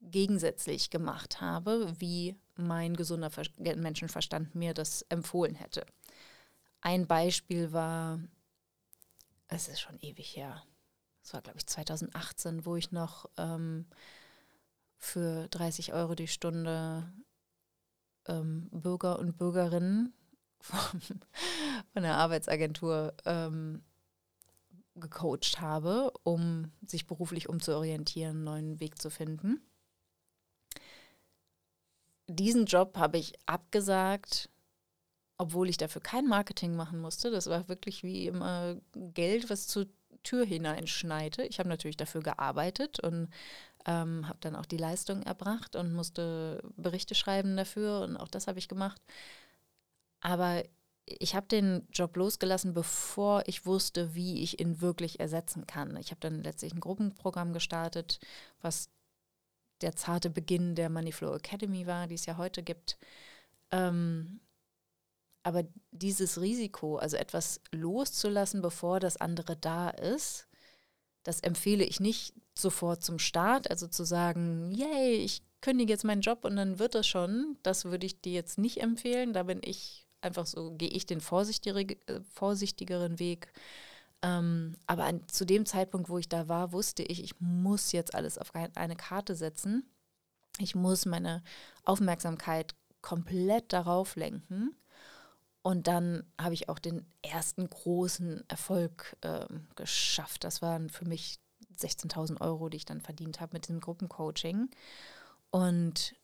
gegensätzlich gemacht habe, wie mein gesunder Menschenverstand mir das empfohlen hätte. Ein Beispiel war es ist schon ewig her. Es war, glaube ich, 2018, wo ich noch ähm, für 30 Euro die Stunde ähm, Bürger und Bürgerinnen von, von der Arbeitsagentur ähm, gecoacht habe, um sich beruflich umzuorientieren, einen neuen Weg zu finden. Diesen Job habe ich abgesagt, obwohl ich dafür kein Marketing machen musste. Das war wirklich wie immer Geld, was zur Tür hineinschneite. Ich habe natürlich dafür gearbeitet und ähm, habe dann auch die Leistung erbracht und musste Berichte schreiben dafür und auch das habe ich gemacht. Aber ich habe den Job losgelassen, bevor ich wusste, wie ich ihn wirklich ersetzen kann. Ich habe dann letztlich ein Gruppenprogramm gestartet, was der zarte Beginn der Moneyflow Academy war, die es ja heute gibt. Ähm, aber dieses Risiko, also etwas loszulassen, bevor das andere da ist, das empfehle ich nicht sofort zum Start. Also zu sagen, yay, ich kündige jetzt meinen Job und dann wird es schon. Das würde ich dir jetzt nicht empfehlen. Da bin ich einfach so, gehe ich den vorsichtigere, vorsichtigeren Weg. Ähm, aber an, zu dem Zeitpunkt, wo ich da war, wusste ich, ich muss jetzt alles auf eine Karte setzen. Ich muss meine Aufmerksamkeit komplett darauf lenken. Und dann habe ich auch den ersten großen Erfolg äh, geschafft. Das waren für mich 16.000 Euro, die ich dann verdient habe mit diesem Gruppencoaching. Und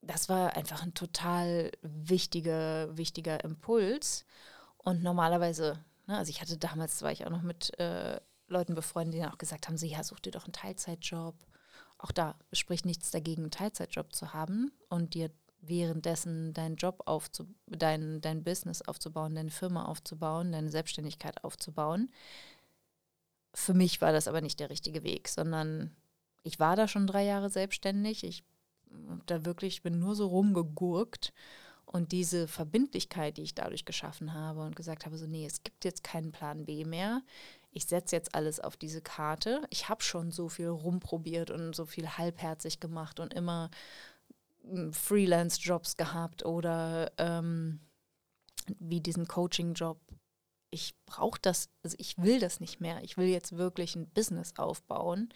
das war einfach ein total wichtiger, wichtiger Impuls. Und normalerweise, ne, also ich hatte damals, war ich auch noch mit äh, Leuten befreundet, die dann auch gesagt haben, so, ja, such dir doch einen Teilzeitjob. Auch da spricht nichts dagegen, einen Teilzeitjob zu haben und dir währenddessen deinen Job aufzubauen, dein, dein Business aufzubauen, deine Firma aufzubauen, deine Selbstständigkeit aufzubauen. Für mich war das aber nicht der richtige Weg, sondern ich war da schon drei Jahre selbstständig. Ich da wirklich, bin nur so rumgegurkt und diese Verbindlichkeit, die ich dadurch geschaffen habe und gesagt habe, so, nee, es gibt jetzt keinen Plan B mehr. Ich setze jetzt alles auf diese Karte. Ich habe schon so viel rumprobiert und so viel halbherzig gemacht und immer Freelance-Jobs gehabt oder ähm, wie diesen Coaching-Job. Ich brauche das, also ich will das nicht mehr. Ich will jetzt wirklich ein Business aufbauen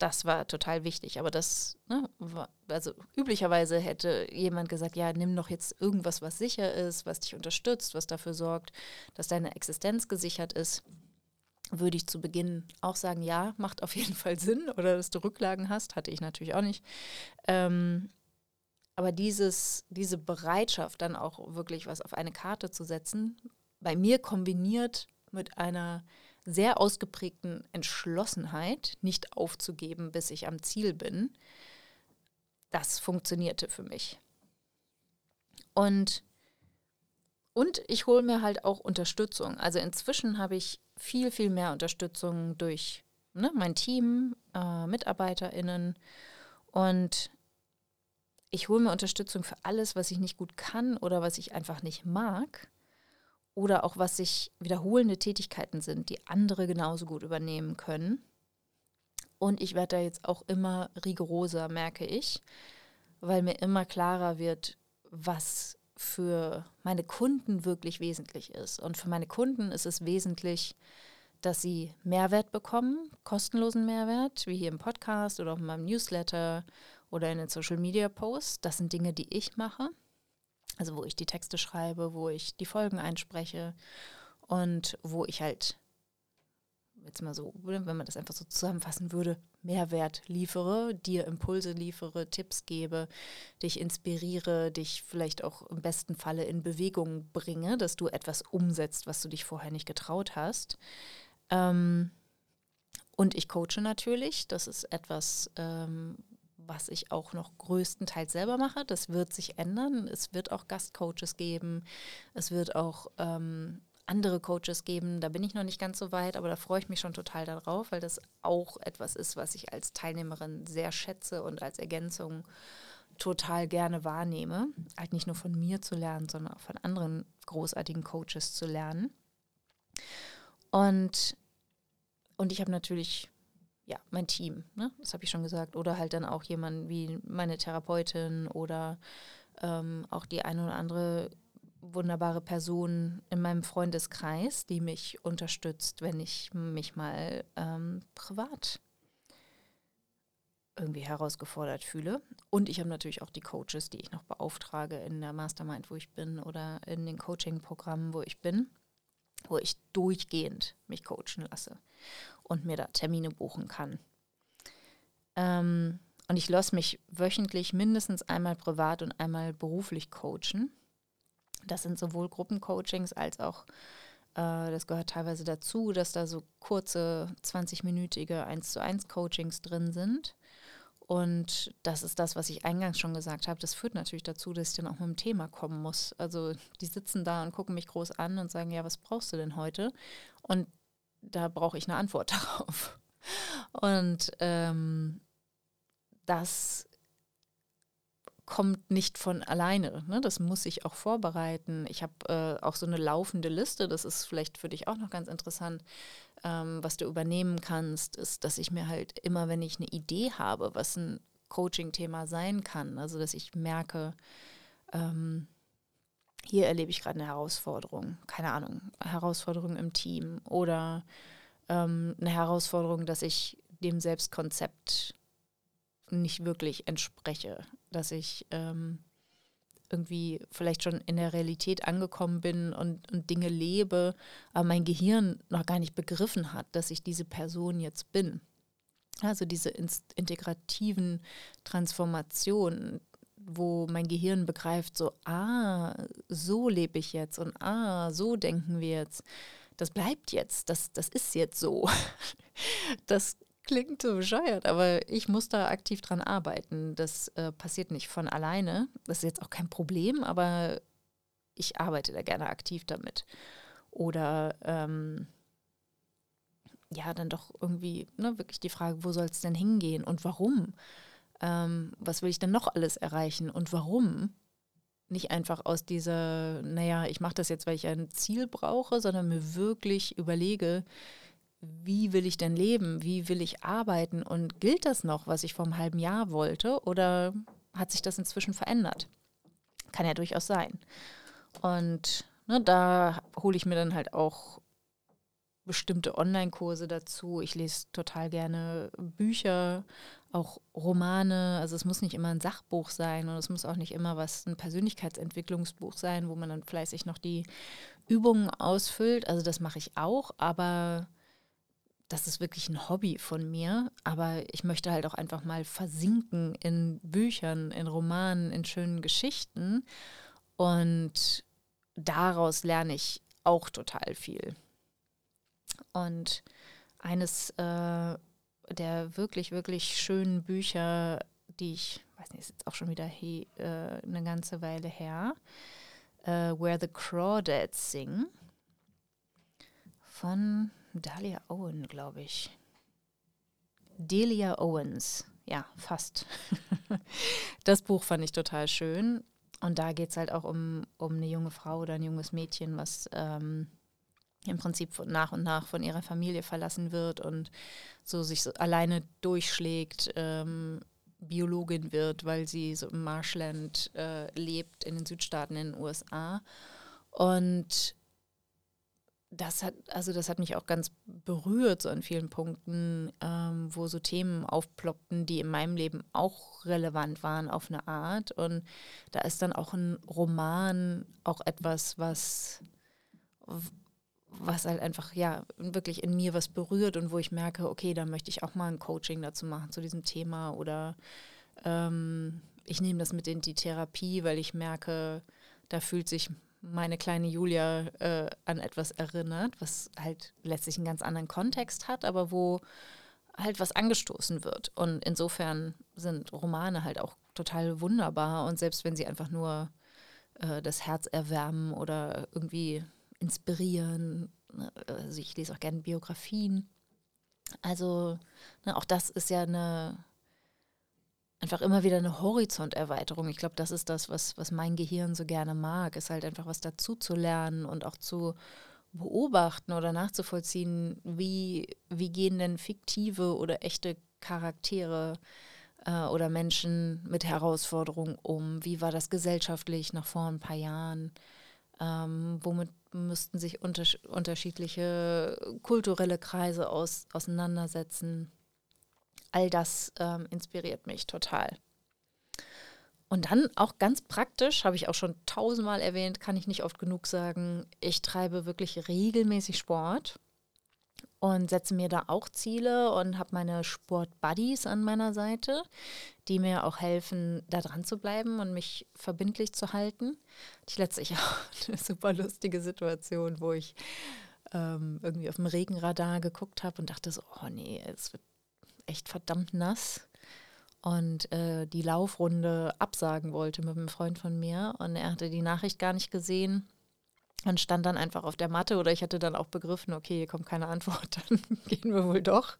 das war total wichtig. Aber das, ne, war, also üblicherweise hätte jemand gesagt, ja, nimm doch jetzt irgendwas, was sicher ist, was dich unterstützt, was dafür sorgt, dass deine Existenz gesichert ist. Würde ich zu Beginn auch sagen, ja, macht auf jeden Fall Sinn. Oder dass du Rücklagen hast, hatte ich natürlich auch nicht. Ähm, aber dieses, diese Bereitschaft, dann auch wirklich was auf eine Karte zu setzen, bei mir kombiniert mit einer sehr ausgeprägten Entschlossenheit, nicht aufzugeben, bis ich am Ziel bin, das funktionierte für mich. Und, und ich hole mir halt auch Unterstützung. Also inzwischen habe ich viel, viel mehr Unterstützung durch ne, mein Team, äh, MitarbeiterInnen und ich hole mir Unterstützung für alles, was ich nicht gut kann oder was ich einfach nicht mag oder auch was sich wiederholende Tätigkeiten sind, die andere genauso gut übernehmen können. Und ich werde da jetzt auch immer rigoroser, merke ich, weil mir immer klarer wird, was für meine Kunden wirklich wesentlich ist. Und für meine Kunden ist es wesentlich, dass sie Mehrwert bekommen, kostenlosen Mehrwert, wie hier im Podcast oder auch in meinem Newsletter oder in den Social Media Posts. Das sind Dinge, die ich mache. Also wo ich die Texte schreibe, wo ich die Folgen einspreche und wo ich halt, jetzt mal so, wenn man das einfach so zusammenfassen würde, Mehrwert liefere, dir Impulse liefere, Tipps gebe, dich inspiriere, dich vielleicht auch im besten Falle in Bewegung bringe, dass du etwas umsetzt, was du dich vorher nicht getraut hast. Ähm, und ich coache natürlich. Das ist etwas, ähm, was ich auch noch größtenteils selber mache. Das wird sich ändern. Es wird auch Gastcoaches geben. Es wird auch ähm, andere Coaches geben. Da bin ich noch nicht ganz so weit, aber da freue ich mich schon total darauf, weil das auch etwas ist, was ich als Teilnehmerin sehr schätze und als Ergänzung total gerne wahrnehme. Halt nicht nur von mir zu lernen, sondern auch von anderen großartigen Coaches zu lernen. Und, und ich habe natürlich ja, mein Team, ne? das habe ich schon gesagt. Oder halt dann auch jemand wie meine Therapeutin oder ähm, auch die eine oder andere wunderbare Person in meinem Freundeskreis, die mich unterstützt, wenn ich mich mal ähm, privat irgendwie herausgefordert fühle. Und ich habe natürlich auch die Coaches, die ich noch beauftrage in der Mastermind, wo ich bin, oder in den Coaching-Programmen, wo ich bin, wo ich durchgehend mich coachen lasse und mir da Termine buchen kann. Ähm, und ich lasse mich wöchentlich mindestens einmal privat und einmal beruflich coachen. Das sind sowohl Gruppencoachings als auch, äh, das gehört teilweise dazu, dass da so kurze 20-minütige 1 zu 1 Coachings drin sind. Und das ist das, was ich eingangs schon gesagt habe. Das führt natürlich dazu, dass ich dann auch mit dem Thema kommen muss. Also die sitzen da und gucken mich groß an und sagen, ja, was brauchst du denn heute? Und da brauche ich eine Antwort darauf. Und ähm, das kommt nicht von alleine. Ne? Das muss ich auch vorbereiten. Ich habe äh, auch so eine laufende Liste, das ist vielleicht für dich auch noch ganz interessant, ähm, was du übernehmen kannst, ist, dass ich mir halt immer, wenn ich eine Idee habe, was ein Coaching-Thema sein kann, also dass ich merke, ähm, hier erlebe ich gerade eine Herausforderung, keine Ahnung, Herausforderung im Team oder ähm, eine Herausforderung, dass ich dem Selbstkonzept nicht wirklich entspreche, dass ich ähm, irgendwie vielleicht schon in der Realität angekommen bin und, und Dinge lebe, aber mein Gehirn noch gar nicht begriffen hat, dass ich diese Person jetzt bin. Also diese integrativen Transformationen, wo mein Gehirn begreift, so, ah, so lebe ich jetzt und ah, so denken wir jetzt. Das bleibt jetzt, das, das ist jetzt so. Das klingt so bescheuert, aber ich muss da aktiv dran arbeiten. Das äh, passiert nicht von alleine. Das ist jetzt auch kein Problem, aber ich arbeite da gerne aktiv damit. Oder ähm, ja, dann doch irgendwie ne, wirklich die Frage, wo soll es denn hingehen und warum? Ähm, was will ich denn noch alles erreichen und warum? Nicht einfach aus dieser, naja, ich mache das jetzt, weil ich ein Ziel brauche, sondern mir wirklich überlege, wie will ich denn leben? Wie will ich arbeiten? Und gilt das noch, was ich vor einem halben Jahr wollte? Oder hat sich das inzwischen verändert? Kann ja durchaus sein. Und ne, da hole ich mir dann halt auch bestimmte Online-Kurse dazu. Ich lese total gerne Bücher, auch Romane. Also es muss nicht immer ein Sachbuch sein und es muss auch nicht immer was ein Persönlichkeitsentwicklungsbuch sein, wo man dann fleißig noch die Übungen ausfüllt. Also das mache ich auch, aber das ist wirklich ein Hobby von mir, aber ich möchte halt auch einfach mal versinken in Büchern, in Romanen, in schönen Geschichten. Und daraus lerne ich auch total viel. Und eines äh, der wirklich, wirklich schönen Bücher, die ich, weiß nicht, ist jetzt auch schon wieder he, äh, eine ganze Weile her, äh, Where the Crawdads Sing von Dahlia Owen, glaube ich. Delia Owens, ja, fast. das Buch fand ich total schön. Und da geht es halt auch um, um eine junge Frau oder ein junges Mädchen, was ähm, im Prinzip nach und nach von ihrer Familie verlassen wird und so sich so alleine durchschlägt, ähm, Biologin wird, weil sie so im Marshland äh, lebt, in den Südstaaten in den USA. Und das hat, also das hat mich auch ganz berührt, so an vielen Punkten, ähm, wo so Themen aufploppten, die in meinem Leben auch relevant waren auf eine Art. Und da ist dann auch ein Roman auch etwas, was, was halt einfach, ja, wirklich in mir was berührt und wo ich merke, okay, da möchte ich auch mal ein Coaching dazu machen zu diesem Thema oder ähm, ich nehme das mit in die Therapie, weil ich merke, da fühlt sich meine kleine Julia äh, an etwas erinnert, was halt letztlich einen ganz anderen Kontext hat, aber wo halt was angestoßen wird. Und insofern sind Romane halt auch total wunderbar und selbst wenn sie einfach nur äh, das Herz erwärmen oder irgendwie inspirieren, ne, also ich lese auch gerne Biografien. Also ne, auch das ist ja eine einfach immer wieder eine Horizonterweiterung. Ich glaube, das ist das, was, was mein Gehirn so gerne mag, ist halt einfach was dazu zu lernen und auch zu beobachten oder nachzuvollziehen, wie, wie gehen denn fiktive oder echte Charaktere äh, oder Menschen mit Herausforderungen um? Wie war das gesellschaftlich noch vor ein paar Jahren? Ähm, womit müssten sich unter, unterschiedliche kulturelle Kreise aus, auseinandersetzen? all das ähm, inspiriert mich total. Und dann auch ganz praktisch, habe ich auch schon tausendmal erwähnt, kann ich nicht oft genug sagen, ich treibe wirklich regelmäßig Sport und setze mir da auch Ziele und habe meine Sport-Buddies an meiner Seite, die mir auch helfen, da dran zu bleiben und mich verbindlich zu halten. Ich letztlich auch eine super lustige Situation, wo ich ähm, irgendwie auf dem Regenradar geguckt habe und dachte so, oh nee, es wird echt verdammt nass und äh, die Laufrunde absagen wollte mit einem Freund von mir. Und er hatte die Nachricht gar nicht gesehen und stand dann einfach auf der Matte oder ich hatte dann auch begriffen, okay, hier kommt keine Antwort, dann gehen wir wohl doch.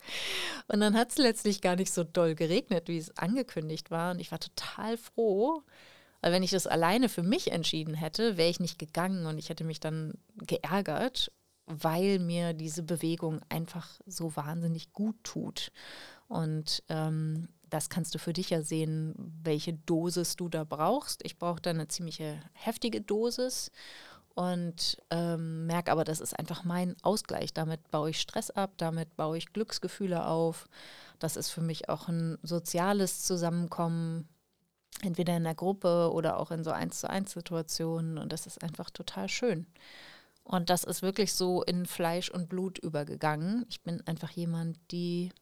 Und dann hat es letztlich gar nicht so doll geregnet, wie es angekündigt war. Und ich war total froh, weil wenn ich das alleine für mich entschieden hätte, wäre ich nicht gegangen und ich hätte mich dann geärgert, weil mir diese Bewegung einfach so wahnsinnig gut tut. Und ähm, das kannst du für dich ja sehen, welche Dosis du da brauchst. Ich brauche da eine ziemliche heftige Dosis und ähm, merke aber, das ist einfach mein Ausgleich. Damit baue ich Stress ab, damit baue ich Glücksgefühle auf, Das ist für mich auch ein soziales Zusammenkommen, entweder in der Gruppe oder auch in so eins zu eins Situationen. Und das ist einfach total schön. Und das ist wirklich so in Fleisch und Blut übergegangen. Ich bin einfach jemand, die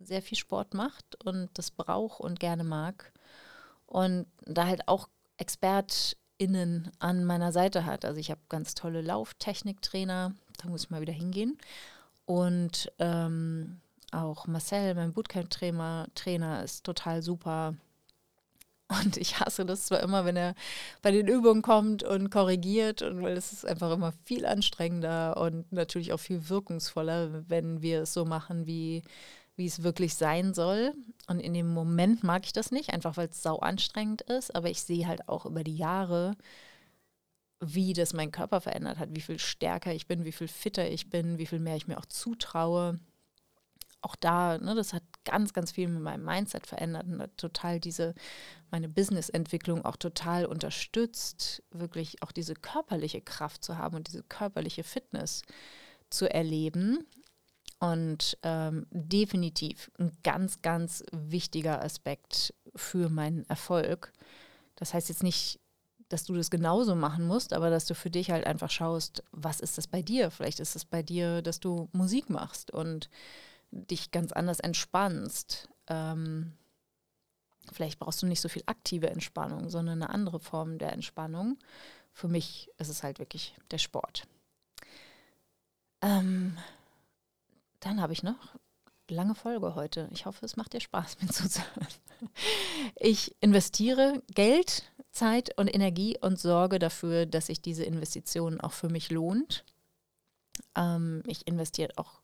sehr viel Sport macht und das braucht und gerne mag. Und da halt auch ExpertInnen an meiner Seite hat. Also ich habe ganz tolle Lauftechniktrainer, da muss ich mal wieder hingehen. Und ähm, auch Marcel, mein Bootcamp-Trainer, Trainer ist total super. Und ich hasse das zwar immer, wenn er bei den Übungen kommt und korrigiert, und weil es ist einfach immer viel anstrengender und natürlich auch viel wirkungsvoller, wenn wir es so machen, wie, wie es wirklich sein soll. Und in dem Moment mag ich das nicht, einfach weil es sau anstrengend ist. Aber ich sehe halt auch über die Jahre, wie das meinen Körper verändert hat, wie viel stärker ich bin, wie viel fitter ich bin, wie viel mehr ich mir auch zutraue auch da, ne, das hat ganz, ganz viel mit meinem Mindset verändert und hat total diese, meine Business-Entwicklung auch total unterstützt, wirklich auch diese körperliche Kraft zu haben und diese körperliche Fitness zu erleben. Und ähm, definitiv ein ganz, ganz wichtiger Aspekt für meinen Erfolg. Das heißt jetzt nicht, dass du das genauso machen musst, aber dass du für dich halt einfach schaust, was ist das bei dir? Vielleicht ist es bei dir, dass du Musik machst und dich ganz anders entspannst. Ähm, vielleicht brauchst du nicht so viel aktive Entspannung, sondern eine andere Form der Entspannung. Für mich ist es halt wirklich der Sport. Ähm, dann habe ich noch lange Folge heute. Ich hoffe, es macht dir Spaß, mir zuzuhören. Ich investiere Geld, Zeit und Energie und sorge dafür, dass sich diese Investition auch für mich lohnt. Ähm, ich investiere auch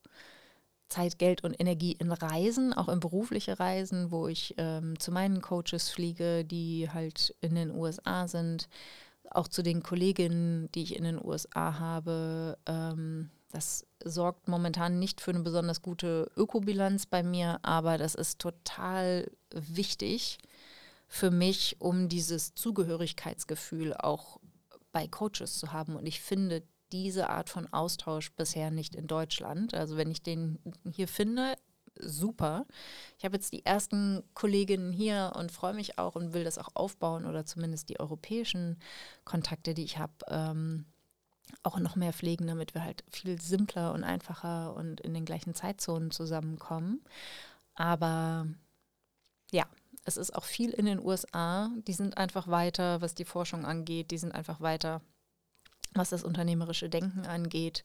Zeit, Geld und Energie in Reisen, auch in berufliche Reisen, wo ich ähm, zu meinen Coaches fliege, die halt in den USA sind, auch zu den Kolleginnen, die ich in den USA habe. Ähm, das sorgt momentan nicht für eine besonders gute Ökobilanz bei mir, aber das ist total wichtig für mich, um dieses Zugehörigkeitsgefühl auch bei Coaches zu haben. Und ich finde, diese Art von Austausch bisher nicht in Deutschland. Also wenn ich den hier finde, super. Ich habe jetzt die ersten Kolleginnen hier und freue mich auch und will das auch aufbauen oder zumindest die europäischen Kontakte, die ich habe, ähm, auch noch mehr pflegen, damit wir halt viel simpler und einfacher und in den gleichen Zeitzonen zusammenkommen. Aber ja, es ist auch viel in den USA. Die sind einfach weiter, was die Forschung angeht. Die sind einfach weiter was das unternehmerische Denken angeht.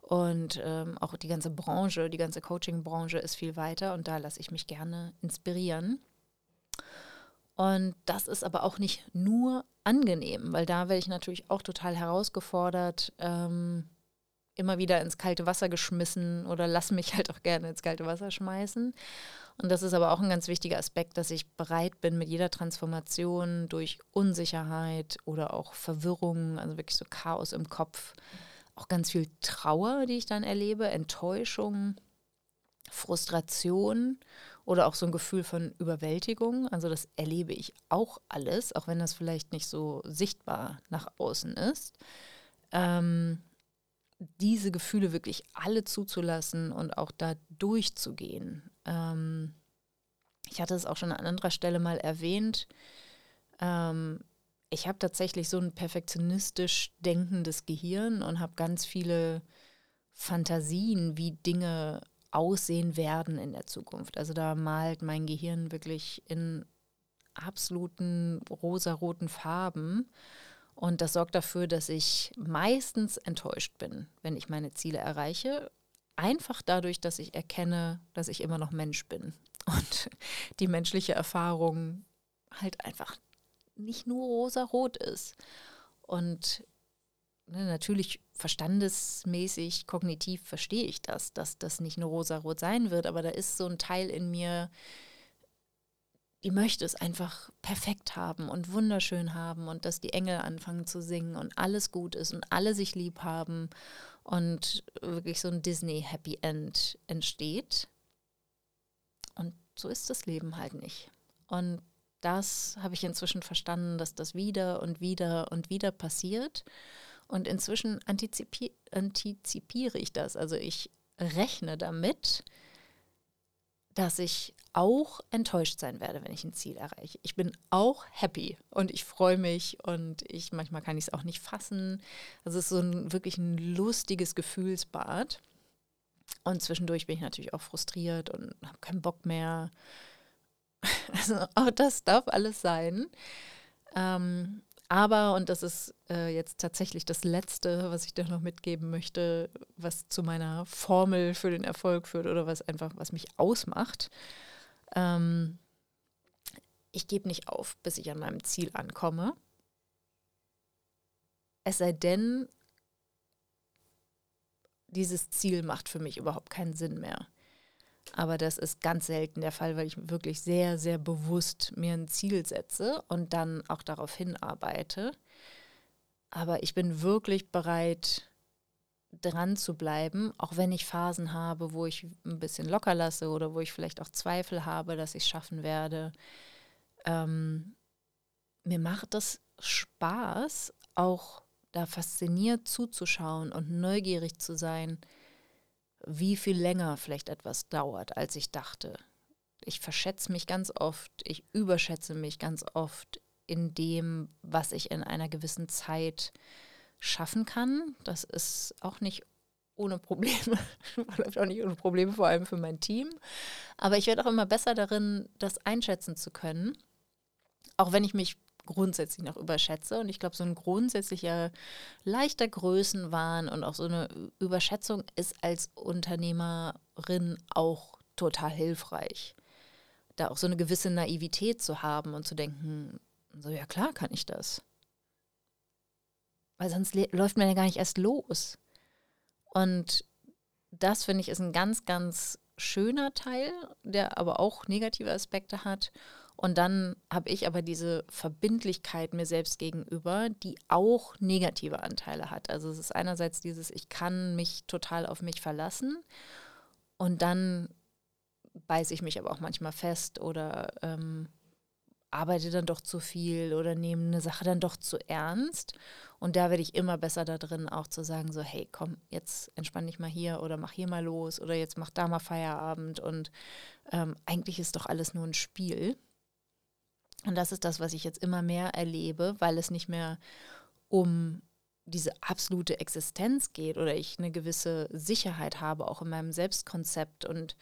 Und ähm, auch die ganze Branche, die ganze Coaching-Branche ist viel weiter und da lasse ich mich gerne inspirieren. Und das ist aber auch nicht nur angenehm, weil da werde ich natürlich auch total herausgefordert, ähm, immer wieder ins kalte Wasser geschmissen oder lass mich halt auch gerne ins kalte Wasser schmeißen. Und das ist aber auch ein ganz wichtiger Aspekt, dass ich bereit bin, mit jeder Transformation durch Unsicherheit oder auch Verwirrung, also wirklich so Chaos im Kopf, auch ganz viel Trauer, die ich dann erlebe, Enttäuschung, Frustration oder auch so ein Gefühl von Überwältigung. Also das erlebe ich auch alles, auch wenn das vielleicht nicht so sichtbar nach außen ist. Ähm, diese Gefühle wirklich alle zuzulassen und auch da durchzugehen. Ähm, ich hatte es auch schon an anderer Stelle mal erwähnt. Ähm, ich habe tatsächlich so ein perfektionistisch denkendes Gehirn und habe ganz viele Fantasien, wie Dinge aussehen werden in der Zukunft. Also da malt mein Gehirn wirklich in absoluten rosaroten Farben. Und das sorgt dafür, dass ich meistens enttäuscht bin, wenn ich meine Ziele erreiche einfach dadurch, dass ich erkenne, dass ich immer noch Mensch bin und die menschliche Erfahrung halt einfach nicht nur rosa-rot ist. Und ne, natürlich verstandesmäßig, kognitiv verstehe ich das, dass das nicht nur rosa-rot sein wird, aber da ist so ein Teil in mir, die möchte es einfach perfekt haben und wunderschön haben und dass die Engel anfangen zu singen und alles gut ist und alle sich lieb haben und wirklich so ein Disney Happy End entsteht. Und so ist das Leben halt nicht. Und das habe ich inzwischen verstanden, dass das wieder und wieder und wieder passiert. Und inzwischen antizipi antizipiere ich das. Also ich rechne damit, dass ich auch enttäuscht sein werde, wenn ich ein Ziel erreiche. Ich bin auch happy und ich freue mich und ich manchmal kann ich es auch nicht fassen. Also es ist so ein wirklich ein lustiges Gefühlsbad. Und zwischendurch bin ich natürlich auch frustriert und habe keinen Bock mehr. Also auch das darf alles sein. Ähm, aber, und das ist äh, jetzt tatsächlich das Letzte, was ich dir noch mitgeben möchte, was zu meiner Formel für den Erfolg führt oder was einfach, was mich ausmacht. Ähm, ich gebe nicht auf, bis ich an meinem Ziel ankomme. Es sei denn, dieses Ziel macht für mich überhaupt keinen Sinn mehr. Aber das ist ganz selten der Fall, weil ich wirklich sehr, sehr bewusst mir ein Ziel setze und dann auch darauf hinarbeite. Aber ich bin wirklich bereit, dran zu bleiben, auch wenn ich Phasen habe, wo ich ein bisschen locker lasse oder wo ich vielleicht auch Zweifel habe, dass ich es schaffen werde. Ähm, mir macht das Spaß, auch da fasziniert zuzuschauen und neugierig zu sein, wie viel länger vielleicht etwas dauert, als ich dachte. Ich verschätze mich ganz oft, ich überschätze mich ganz oft in dem, was ich in einer gewissen Zeit schaffen kann. Das ist auch nicht ohne Probleme, läuft auch nicht ohne Probleme, vor allem für mein Team. Aber ich werde auch immer besser darin, das einschätzen zu können. Auch wenn ich mich grundsätzlich noch überschätze. Und ich glaube, so ein grundsätzlicher leichter Größenwahn und auch so eine Überschätzung ist als Unternehmerin auch total hilfreich. Da auch so eine gewisse Naivität zu haben und zu denken, so ja klar kann ich das. Weil sonst läuft man ja gar nicht erst los. Und das finde ich ist ein ganz, ganz schöner Teil, der aber auch negative Aspekte hat. Und dann habe ich aber diese Verbindlichkeit mir selbst gegenüber, die auch negative Anteile hat. Also es ist einerseits dieses, ich kann mich total auf mich verlassen und dann beiße ich mich aber auch manchmal fest oder ähm, arbeite dann doch zu viel oder nehme eine Sache dann doch zu ernst. Und da werde ich immer besser da drin, auch zu sagen, so, hey, komm, jetzt entspann dich mal hier oder mach hier mal los oder jetzt mach da mal Feierabend. Und ähm, eigentlich ist doch alles nur ein Spiel. Und das ist das, was ich jetzt immer mehr erlebe, weil es nicht mehr um diese absolute Existenz geht oder ich eine gewisse Sicherheit habe, auch in meinem Selbstkonzept und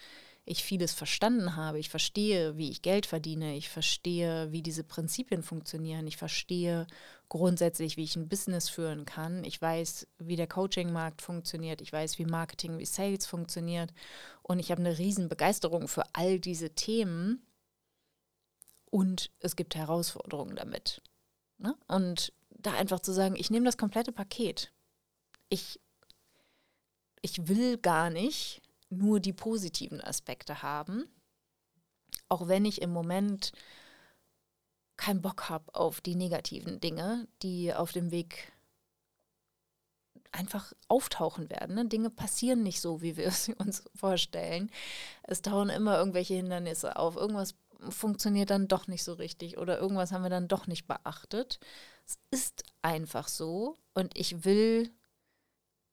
ich vieles verstanden habe. Ich verstehe, wie ich Geld verdiene. Ich verstehe, wie diese Prinzipien funktionieren. Ich verstehe grundsätzlich, wie ich ein Business führen kann. Ich weiß, wie der Coaching-Markt funktioniert. Ich weiß, wie Marketing, wie Sales funktioniert. Und ich habe eine riesen Begeisterung für all diese Themen und es gibt Herausforderungen damit. Ne? Und da einfach zu sagen, ich nehme das komplette Paket. Ich, ich will gar nicht nur die positiven Aspekte haben, auch wenn ich im Moment keinen Bock habe auf die negativen Dinge, die auf dem Weg einfach auftauchen werden. Ne? Dinge passieren nicht so, wie wir es uns vorstellen. Es tauchen immer irgendwelche Hindernisse auf. Irgendwas funktioniert dann doch nicht so richtig oder irgendwas haben wir dann doch nicht beachtet. Es ist einfach so und ich will,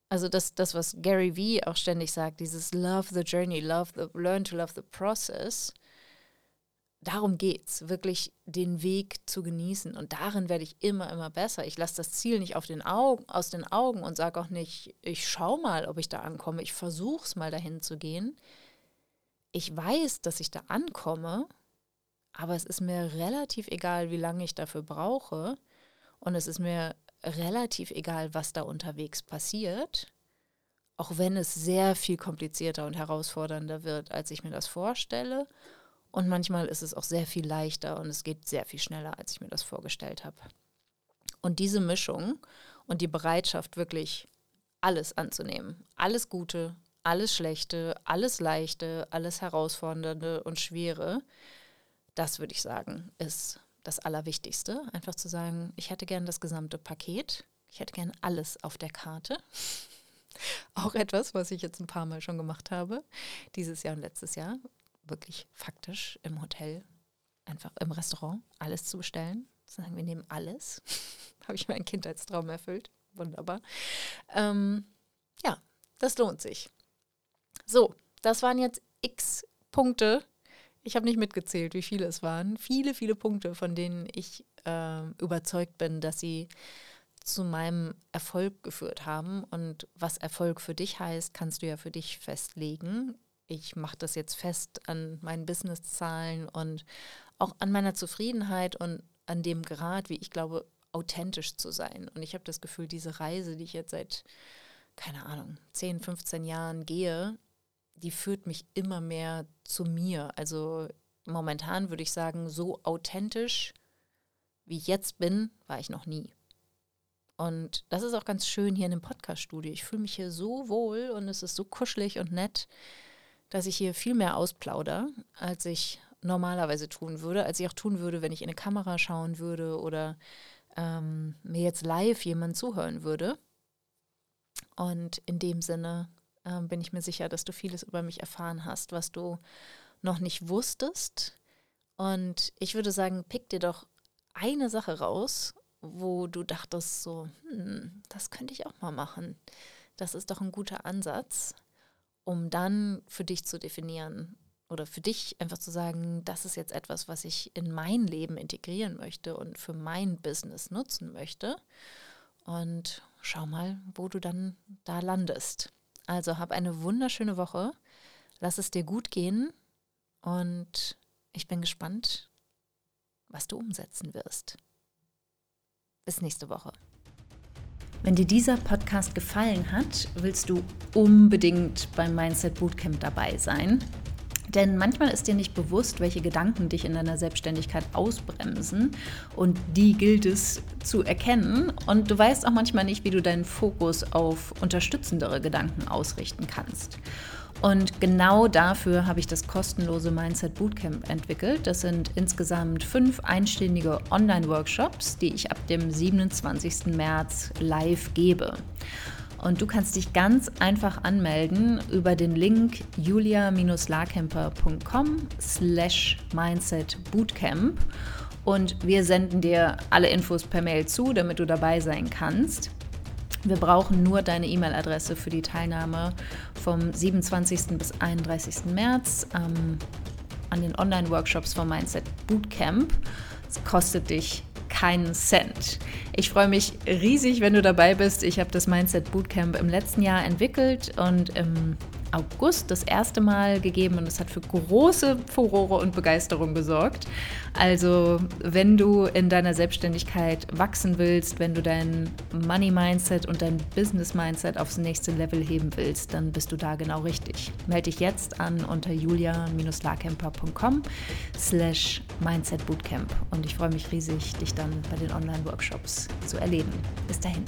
also das, das was Gary Vee auch ständig sagt, dieses Love the Journey, love the, learn to love the process, darum geht es, wirklich den Weg zu genießen. Und darin werde ich immer, immer besser. Ich lasse das Ziel nicht auf den Augen, aus den Augen und sage auch nicht, ich schaue mal, ob ich da ankomme. Ich versuche es mal dahin zu gehen. Ich weiß, dass ich da ankomme aber es ist mir relativ egal, wie lange ich dafür brauche. Und es ist mir relativ egal, was da unterwegs passiert. Auch wenn es sehr viel komplizierter und herausfordernder wird, als ich mir das vorstelle. Und manchmal ist es auch sehr viel leichter und es geht sehr viel schneller, als ich mir das vorgestellt habe. Und diese Mischung und die Bereitschaft, wirklich alles anzunehmen, alles Gute, alles Schlechte, alles Leichte, alles Herausfordernde und Schwere, das würde ich sagen, ist das Allerwichtigste. Einfach zu sagen, ich hätte gern das gesamte Paket. Ich hätte gern alles auf der Karte. Auch etwas, was ich jetzt ein paar Mal schon gemacht habe, dieses Jahr und letztes Jahr. Wirklich faktisch im Hotel, einfach im Restaurant, alles zu bestellen. Zu sagen, wir nehmen alles. habe ich meinen Kindheitstraum erfüllt. Wunderbar. Ähm, ja, das lohnt sich. So, das waren jetzt x Punkte. Ich habe nicht mitgezählt, wie viele es waren. Viele, viele Punkte, von denen ich äh, überzeugt bin, dass sie zu meinem Erfolg geführt haben. Und was Erfolg für dich heißt, kannst du ja für dich festlegen. Ich mache das jetzt fest an meinen Businesszahlen und auch an meiner Zufriedenheit und an dem Grad, wie ich glaube, authentisch zu sein. Und ich habe das Gefühl, diese Reise, die ich jetzt seit, keine Ahnung, 10, 15 Jahren gehe, die führt mich immer mehr zu mir. Also momentan würde ich sagen, so authentisch, wie ich jetzt bin, war ich noch nie. Und das ist auch ganz schön hier in dem Podcast-Studio. Ich fühle mich hier so wohl und es ist so kuschelig und nett, dass ich hier viel mehr ausplauder, als ich normalerweise tun würde, als ich auch tun würde, wenn ich in eine Kamera schauen würde oder ähm, mir jetzt live jemand zuhören würde. Und in dem Sinne äh, bin ich mir sicher, dass du vieles über mich erfahren hast, was du noch nicht wusstest. Und ich würde sagen, pick dir doch eine Sache raus, wo du dachtest, so, hm, das könnte ich auch mal machen. Das ist doch ein guter Ansatz, um dann für dich zu definieren, oder für dich einfach zu sagen, das ist jetzt etwas, was ich in mein Leben integrieren möchte und für mein Business nutzen möchte. Und schau mal, wo du dann da landest. Also hab eine wunderschöne Woche. Lass es dir gut gehen und ich bin gespannt, was du umsetzen wirst. Bis nächste Woche. Wenn dir dieser Podcast gefallen hat, willst du unbedingt beim Mindset Bootcamp dabei sein. Denn manchmal ist dir nicht bewusst, welche Gedanken dich in deiner Selbstständigkeit ausbremsen und die gilt es zu erkennen. Und du weißt auch manchmal nicht, wie du deinen Fokus auf unterstützendere Gedanken ausrichten kannst. Und genau dafür habe ich das kostenlose Mindset Bootcamp entwickelt. Das sind insgesamt fünf einstündige Online-Workshops, die ich ab dem 27. März live gebe. Und du kannst dich ganz einfach anmelden über den Link julia-larkemper.com slash mindset bootcamp. Und wir senden dir alle Infos per Mail zu, damit du dabei sein kannst. Wir brauchen nur deine E-Mail-Adresse für die Teilnahme vom 27. bis 31. März ähm, an den Online-Workshops vom Mindset Bootcamp. Es kostet dich keinen Cent. Ich freue mich riesig, wenn du dabei bist. Ich habe das Mindset Bootcamp im letzten Jahr entwickelt und im August das erste Mal gegeben und es hat für große Furore und Begeisterung gesorgt. Also, wenn du in deiner Selbstständigkeit wachsen willst, wenn du dein Money Mindset und dein Business Mindset aufs nächste Level heben willst, dann bist du da genau richtig. Melde dich jetzt an unter julia-larkemper.com slash Mindset Bootcamp und ich freue mich riesig, dich dann bei den Online-Workshops zu erleben. Bis dahin.